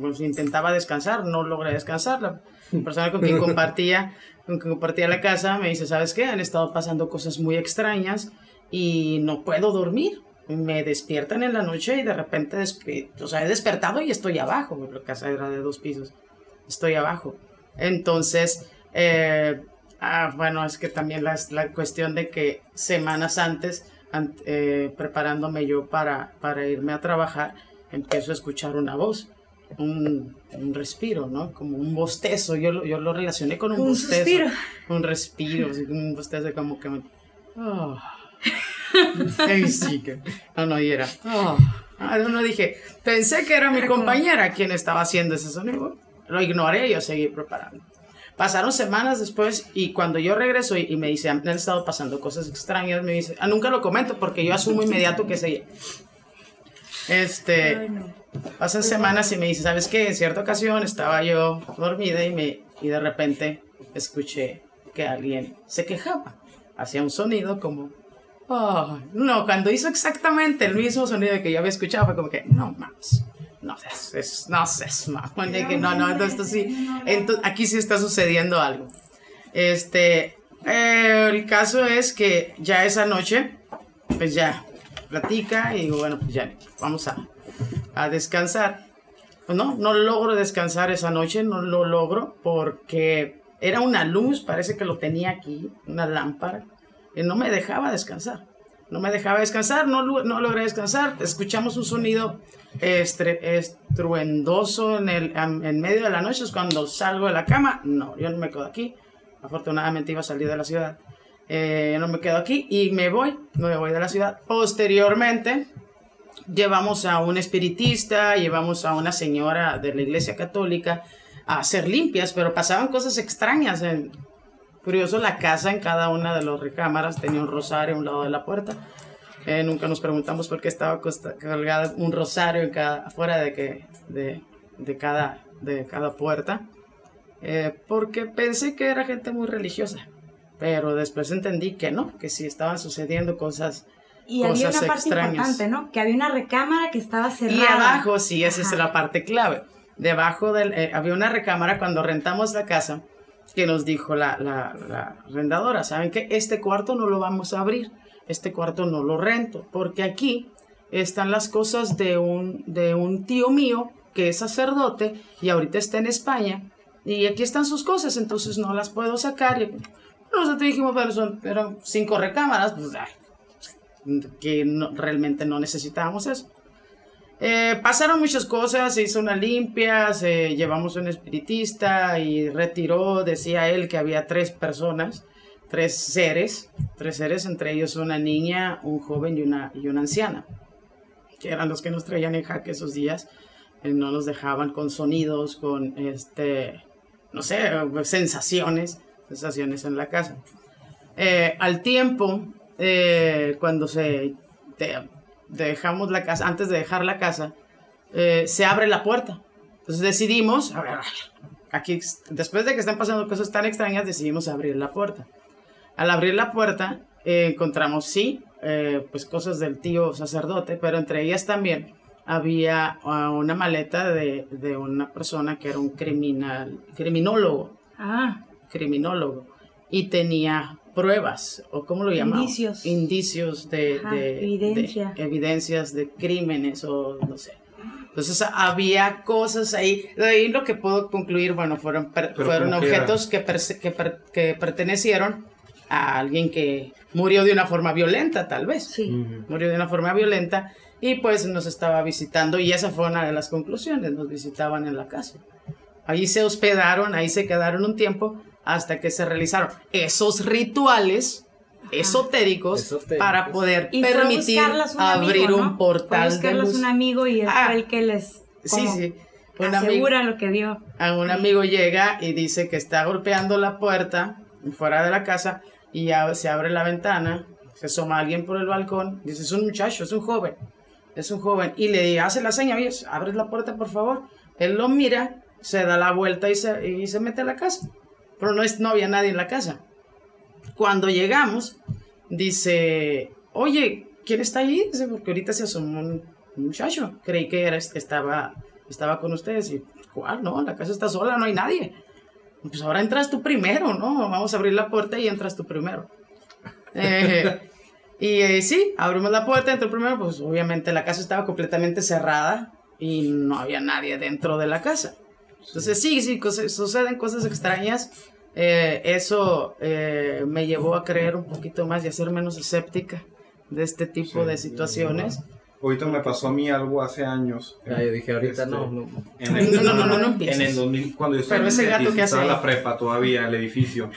[SPEAKER 6] pues intentaba descansar, no logré descansar. La persona con quien compartía, con quien compartía la casa me dice, ¿sabes qué? Han estado pasando cosas muy extrañas y no puedo dormir. Me despiertan en la noche y de repente, o sea, he despertado y estoy abajo, la casa era de dos pisos, estoy abajo. Entonces, eh, ah, bueno, es que también la, la cuestión de que semanas antes, an- eh, preparándome yo para, para irme a trabajar, empiezo a escuchar una voz. Un, un respiro, ¿no? Como un bostezo. Yo lo, yo lo relacioné con un,
[SPEAKER 5] Un
[SPEAKER 6] bostezo.
[SPEAKER 5] suspiro.
[SPEAKER 6] Un respiro, un bostezo como que me... Ah. Sí, que... No, no, y era... ah. Ah, no, dije, pensé que era mi compañera quien estaba haciendo ese sonido. Lo ignoré y yo seguí preparando. Pasaron semanas después y cuando yo regreso y, y me dice, han estado pasando cosas extrañas, me dice, ah, nunca lo comento porque yo asumo inmediato que es ella. Este,
[SPEAKER 5] Ay, no.
[SPEAKER 6] pasan semanas y me dice, ¿sabes qué? En cierta ocasión estaba yo dormida y, me, y de repente escuché que alguien se quejaba. Hacía un sonido como... "Ah". no, cuando hizo exactamente el mismo sonido que yo había escuchado fue como que, no mames, no seas, es- no seas mamón", de que no, no, entonces esto sí, entonces, aquí sí está sucediendo algo. Este, el caso es que ya esa noche, pues ya, platica y bueno, pues ya, vamos a, a descansar. Pues no, no logro descansar esa noche, no lo logro porque era una luz, parece que lo tenía aquí, una lámpara, no me dejaba descansar. No me dejaba descansar, no, no logré descansar. Escuchamos un sonido estruendoso en, el, en medio de la noche, es cuando salgo de la cama. No, yo no me quedo aquí. Afortunadamente iba a salir de la ciudad. Eh, no me quedo aquí y me voy, me voy de la ciudad. Posteriormente, llevamos a un espiritista, llevamos a una señora de la iglesia católica a hacer limpias, pero pasaban cosas extrañas. en- Curioso, la casa en cada una de las recámaras tenía un rosario a un lado de la puerta. Eh, nunca nos preguntamos por qué estaba colgado un rosario en cada, afuera de, que, de, de, cada, de cada puerta. Eh, porque pensé que era gente muy religiosa. Pero después entendí que no, que sí estaban sucediendo cosas
[SPEAKER 5] y había una parte importante, ¿no? Que había una recámara que estaba cerrada.
[SPEAKER 6] Y abajo, sí, esa es la parte clave. Debajo del, eh, había una recámara cuando rentamos la casa que nos dijo la, la, la arrendadora, ¿saben qué? Este cuarto no lo vamos a abrir, este cuarto no lo rento, porque aquí están las cosas de un, de un tío mío que es sacerdote y ahorita está en España y aquí están sus cosas, entonces no las puedo sacar. Nosotros dijimos, bueno, son, cinco recámaras, pues, que realmente no necesitábamos eso. Eh, pasaron muchas cosas, se hizo una limpia, se llevamos un espiritista y retiró, decía él que había tres personas, tres seres, tres seres, entre ellos una niña, un joven y una, y una anciana, que eran los que nos traían en jaque esos días, eh, no nos dejaban con sonidos, con este, no sé, sensaciones, sensaciones en la casa. Eh, al tiempo, cuando se dejamos la casa, antes de dejar la casa, eh, se abre la puerta. Entonces decidimos, a ver, aquí, después de que están pasando cosas tan extrañas, decidimos abrir la puerta. Al abrir la puerta, eh, encontramos, sí, pues cosas del tío sacerdote, pero entre ellas también había ah, una maleta de, de una persona que era un criminal, criminólogo.
[SPEAKER 5] Ah.
[SPEAKER 6] Criminólogo. Y tenía pruebas, o cómo lo llamamos?
[SPEAKER 5] Indicios.
[SPEAKER 6] Indicios de,
[SPEAKER 5] Evidencia.
[SPEAKER 6] evidencias de crímenes o no sé. Entonces había cosas ahí. De ahí lo que puedo concluir, bueno, fueron, fueron objetos que, que, que, pertenecieron a alguien que murió de una forma violenta, tal vez.
[SPEAKER 5] Sí.
[SPEAKER 6] Murió de una forma violenta y pues nos estaba visitando y esa fue una de las conclusiones, nos visitaban en la casa. Ahí se hospedaron, ahí se quedaron un tiempo hasta que se realizaron esos rituales esotéricos, para poder permitir abrir un portal
[SPEAKER 5] de luz. un amigo y es
[SPEAKER 6] ah,
[SPEAKER 5] el que les
[SPEAKER 6] sí, sí.
[SPEAKER 5] Un asegura lo que vio.
[SPEAKER 6] A un amigo llega y dice que está golpeando la puerta fuera de la casa y ya se abre la ventana, se asoma alguien por el balcón, dice, es un muchacho, es un joven, es un joven, y le hace la seña, oye, abre la puerta por favor. Él lo mira, se da la vuelta y se, y se mete a la casa pero no, es, no había nadie en la casa. Cuando llegamos, dice, oye, ¿quién está ahí? Dice, porque ahorita se asomó un muchacho. Creí que era, estaba, estaba con ustedes. Y, ¿cuál? No, la casa está sola, no hay nadie. Pues ahora entras tú primero, ¿no? Vamos a abrir la puerta y entras tú primero. Eh, y eh, sí, abrimos la puerta, entro primero, pues obviamente la casa estaba completamente cerrada y no había nadie dentro de la casa. Entonces sí, sí, suceden cosas extrañas. Eh, eso eh, me llevó a creer un poquito más y a ser menos escéptica de este tipo de situaciones.
[SPEAKER 4] Ahorita me pasó a mí algo hace años.
[SPEAKER 3] Ya, yo dije, ahorita este, no, no.
[SPEAKER 4] En el, no, no, no, no, En el 2000, cuando yo estaba,
[SPEAKER 6] Pero ese gato que
[SPEAKER 4] estaba en la prepa todavía, el edificio,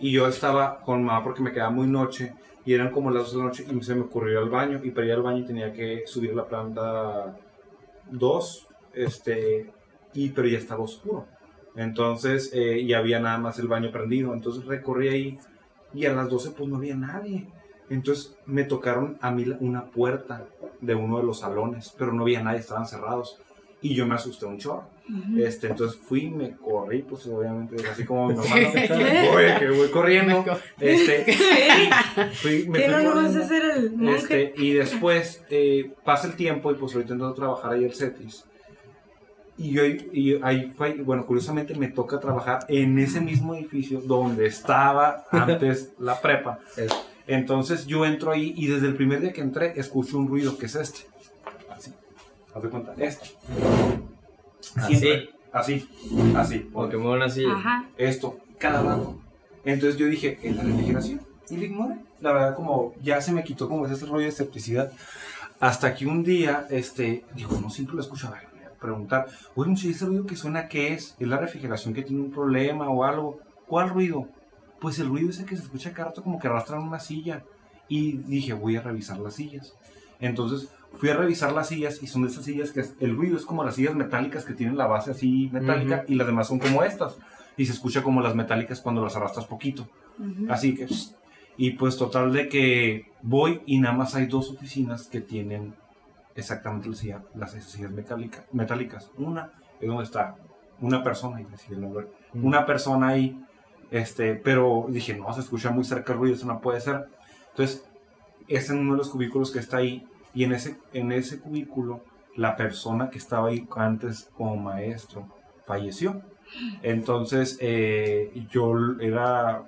[SPEAKER 4] y yo estaba con mamá porque me quedaba muy noche, y eran como las 2 de la noche, y se me ocurrió ir al baño, y para ir al baño tenía que subir la planta 2, este, y, pero ya estaba oscuro. Entonces, eh, y había nada más el baño prendido. Entonces recorrí ahí y a las 12 pues no había nadie. Entonces me tocaron a mí una puerta de uno de los salones, pero no había nadie, estaban cerrados. Y yo me asusté un chorro. este, entonces fui, me corrí, pues obviamente, así como mi mamá, voy, que voy corriendo. Este,
[SPEAKER 5] fui, me ¿Qué no lo vas a hacer el
[SPEAKER 4] Este, y después eh, pasa el tiempo y pues ahorita a trabajar ahí el CETIS. Y, yo, y ahí fue, bueno, curiosamente me toca trabajar en ese mismo edificio donde estaba antes la prepa. Entonces yo entro ahí y desde el primer día que entré escucho un ruido que es este. Así. Haz de cuenta, este.
[SPEAKER 3] Así.
[SPEAKER 4] Así, así.
[SPEAKER 3] Porque mueven así.
[SPEAKER 5] Ajá.
[SPEAKER 4] Esto, cada rato. Entonces yo dije, ¿es la refrigeración? Y le ignoré. La verdad, como ya se me quitó como ese rollo de escepticidad. Hasta que un día, este, digo, no siempre lo escucho, a ver, preguntar, oye, si ese ruido que suena, ¿qué es? ¿Es la refrigeración que tiene un problema o algo? ¿Cuál ruido? Pues el ruido ese que se escucha cada rato como que arrastran una silla. Y dije, voy a revisar las sillas. Entonces fui a revisar las sillas y son de esas sillas que el ruido es como las sillas metálicas que tienen la base así metálica y las demás son como estas. Y se escucha como las metálicas cuando las arrastras poquito. Así que, y pues total de que voy y nada más hay dos oficinas que tienen exactamente las metálica- metálicas. Una es donde está una persona, y decir el nombre,
[SPEAKER 3] Mm.
[SPEAKER 4] una persona ahí, este, pero dije, no, se escucha muy cerca el ruido, eso no puede ser. Entonces, es en uno de los cubículos que está ahí, y en ese, en ese cubículo, la persona que estaba ahí antes como maestro falleció. Entonces, eh, yo era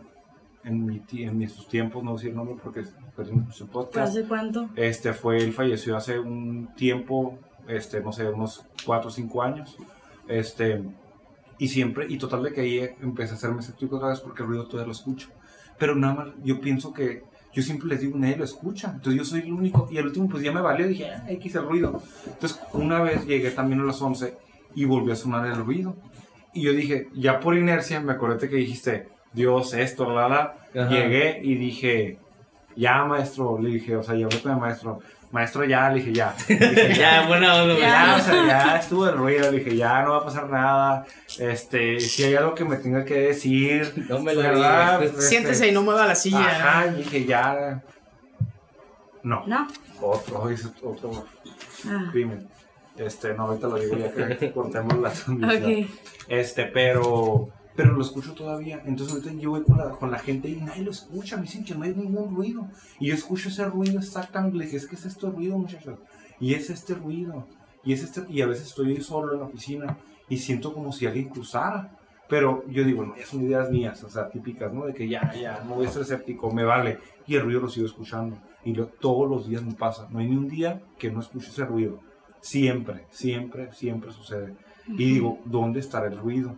[SPEAKER 4] en, mi, en mis tiempos, no decir el nombre porque su podcast.
[SPEAKER 5] ¿Hace cuánto?
[SPEAKER 4] Este fue, él falleció hace un tiempo, este, no sé, unos 4 o 5 años. Este, y siempre, y total de que ahí empecé a hacerme escéptico otra vez porque el ruido todavía lo escucho. Pero nada más, yo pienso que, yo siempre les digo, nadie lo escucha. Entonces yo soy el único, y al último pues ya me valió, dije, ah, X el ruido. Entonces una vez llegué también a las 11 y volvió a sonar el ruido. Y yo dije, ya por inercia, me acordé que dijiste, Dios, esto, la, la.
[SPEAKER 3] Ajá.
[SPEAKER 4] Llegué y dije, ya maestro, le dije, o sea, ya hablé con el maestro. Maestro, ya, le dije, ya. Le dije,
[SPEAKER 3] Ya, buena onda,
[SPEAKER 5] Ya.
[SPEAKER 4] ya, o sea, ya estuvo el ruido, le dije, ya no va a pasar nada. Este, si hay algo que me tenga que decir,
[SPEAKER 3] No me lo
[SPEAKER 4] ¿verdad?
[SPEAKER 3] digas.
[SPEAKER 4] Este,
[SPEAKER 6] Siéntese y no mueva la silla.
[SPEAKER 4] Ajá, y dije, ya. No,
[SPEAKER 5] ¿No?
[SPEAKER 4] otro, es otro
[SPEAKER 5] Ah.
[SPEAKER 4] crimen. Este, no, ahorita lo digo ya que cortemos la transmisión.
[SPEAKER 5] Ok.
[SPEAKER 4] Este, pero, pero lo escucho todavía. Entonces ahorita yo voy con la, con la gente y nadie lo escucha. Me dicen que no hay ningún ruido. Y yo escucho ese ruido exactamente. Le dije, es que es este ruido, muchachos. Y es este ruido. Y es este, y a veces estoy solo en la oficina y siento como si alguien cruzara. Pero yo digo, no, ya son ideas mías, o sea, típicas, ¿no? De que ya, ya, no voy a ser escéptico, me vale. Y el ruido lo sigo escuchando. Y lo- todos los días me pasa. No hay ni un día que no escuche ese ruido. Siempre, siempre, siempre sucede. Y digo, ¿dónde estará el ruido?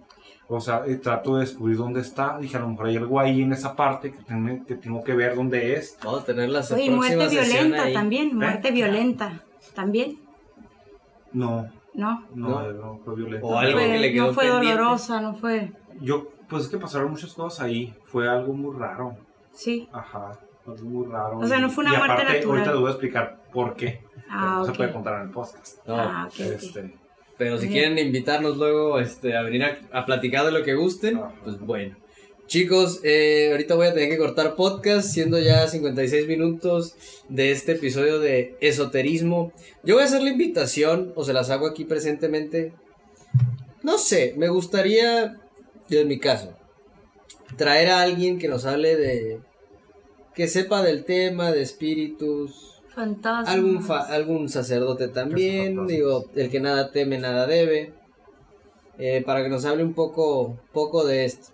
[SPEAKER 4] O sea, eh, trato de descubrir dónde está. Dije, a lo mejor hay algo ahí en esa parte que, tengo- que tengo que ver dónde es.
[SPEAKER 3] Vamos a tener la
[SPEAKER 5] Oye, y muerte violenta
[SPEAKER 3] ahí.
[SPEAKER 5] también, muerte violenta. ¿También?
[SPEAKER 4] No,
[SPEAKER 5] ¿No?
[SPEAKER 4] no,
[SPEAKER 3] No.
[SPEAKER 4] no, fue violento.
[SPEAKER 3] O algo
[SPEAKER 5] Fue-
[SPEAKER 3] que le quedó
[SPEAKER 5] no fue
[SPEAKER 3] pendiente.
[SPEAKER 5] dolorosa, no fue.
[SPEAKER 4] Yo, pues es que pasaron muchas cosas ahí. Fue algo muy raro.
[SPEAKER 5] Sí.
[SPEAKER 4] Ajá, algo muy raro.
[SPEAKER 5] O sea, no fue una
[SPEAKER 4] y
[SPEAKER 5] muerte
[SPEAKER 4] aparte,
[SPEAKER 5] natural.
[SPEAKER 4] Ahorita te voy a explicar por qué.
[SPEAKER 5] Ah,
[SPEAKER 4] Pero no
[SPEAKER 5] ok.
[SPEAKER 4] se puede contar en el podcast.
[SPEAKER 3] No,
[SPEAKER 5] Ah, ok, ok.
[SPEAKER 4] Este,
[SPEAKER 3] pero si quieren invitarnos luego este, a venir a, a platicar de lo que gusten,
[SPEAKER 4] Ajá.
[SPEAKER 3] pues bueno. Chicos, eh, ahorita voy a tener que cortar podcast, siendo ya 56 minutos de este episodio de esoterismo. Yo voy a hacer la invitación, o se las hago aquí presentemente. No sé, me gustaría, yo en mi caso, traer a alguien que nos hable de... que sepa del tema, de espíritus,
[SPEAKER 5] Fantasma.
[SPEAKER 3] algún, fa- algún sacerdote también, digo, el que nada teme, nada debe, eh, para que nos hable un poco, poco de esto.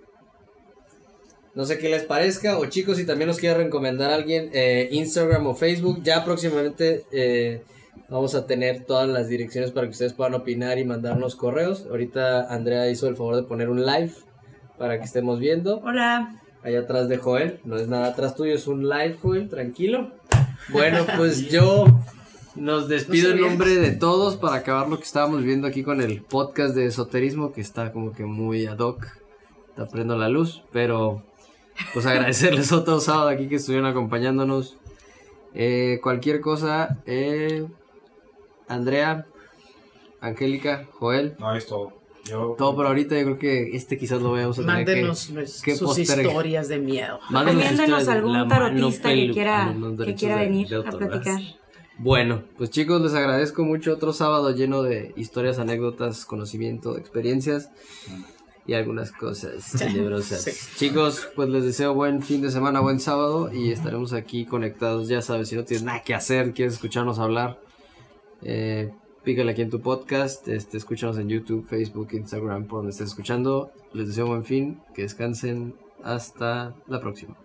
[SPEAKER 3] No sé qué les parezca, o chicos, si también nos quiere recomendar a alguien, eh, Instagram o Facebook, ya próximamente eh, vamos a tener todas las direcciones para que ustedes puedan opinar y mandarnos correos. Ahorita Andrea hizo el favor de poner un live para que estemos viendo.
[SPEAKER 5] Hola.
[SPEAKER 3] Allá atrás de Joel, no es nada atrás tuyo, es un live, Joel, tranquilo. Bueno, pues yo nos despido en nombre de todos para acabar lo que estábamos viendo aquí con el podcast de esoterismo, que está como que muy ad hoc, está prendo la luz, pero pues agradecerles otro sábado aquí que estuvieron acompañándonos. Eh, cualquier cosa, eh, Andrea, Angélica, Joel,
[SPEAKER 4] no, es todo. Yo,
[SPEAKER 3] todo por ahorita, yo creo que este quizás lo veamos
[SPEAKER 6] Mándenos
[SPEAKER 3] que
[SPEAKER 6] sus
[SPEAKER 3] postergue.
[SPEAKER 6] historias de miedo.
[SPEAKER 3] Mándenos
[SPEAKER 5] algún tarotista que quiera, que quiera venir
[SPEAKER 3] de
[SPEAKER 5] a platicar.
[SPEAKER 3] Bueno, pues chicos, les agradezco mucho otro sábado lleno de historias, anécdotas, conocimiento, experiencias y algunas cosas tenebrosas.
[SPEAKER 6] Sí.
[SPEAKER 3] Chicos, pues les deseo buen fin de semana, buen sábado y estaremos aquí conectados. Ya sabes, si no tienes nada que hacer, quieres escucharnos hablar, eh, pícale aquí en tu podcast, este, escúchanos en YouTube, Facebook, Instagram, por donde estés escuchando. Les deseo buen fin, que descansen. Hasta la próxima.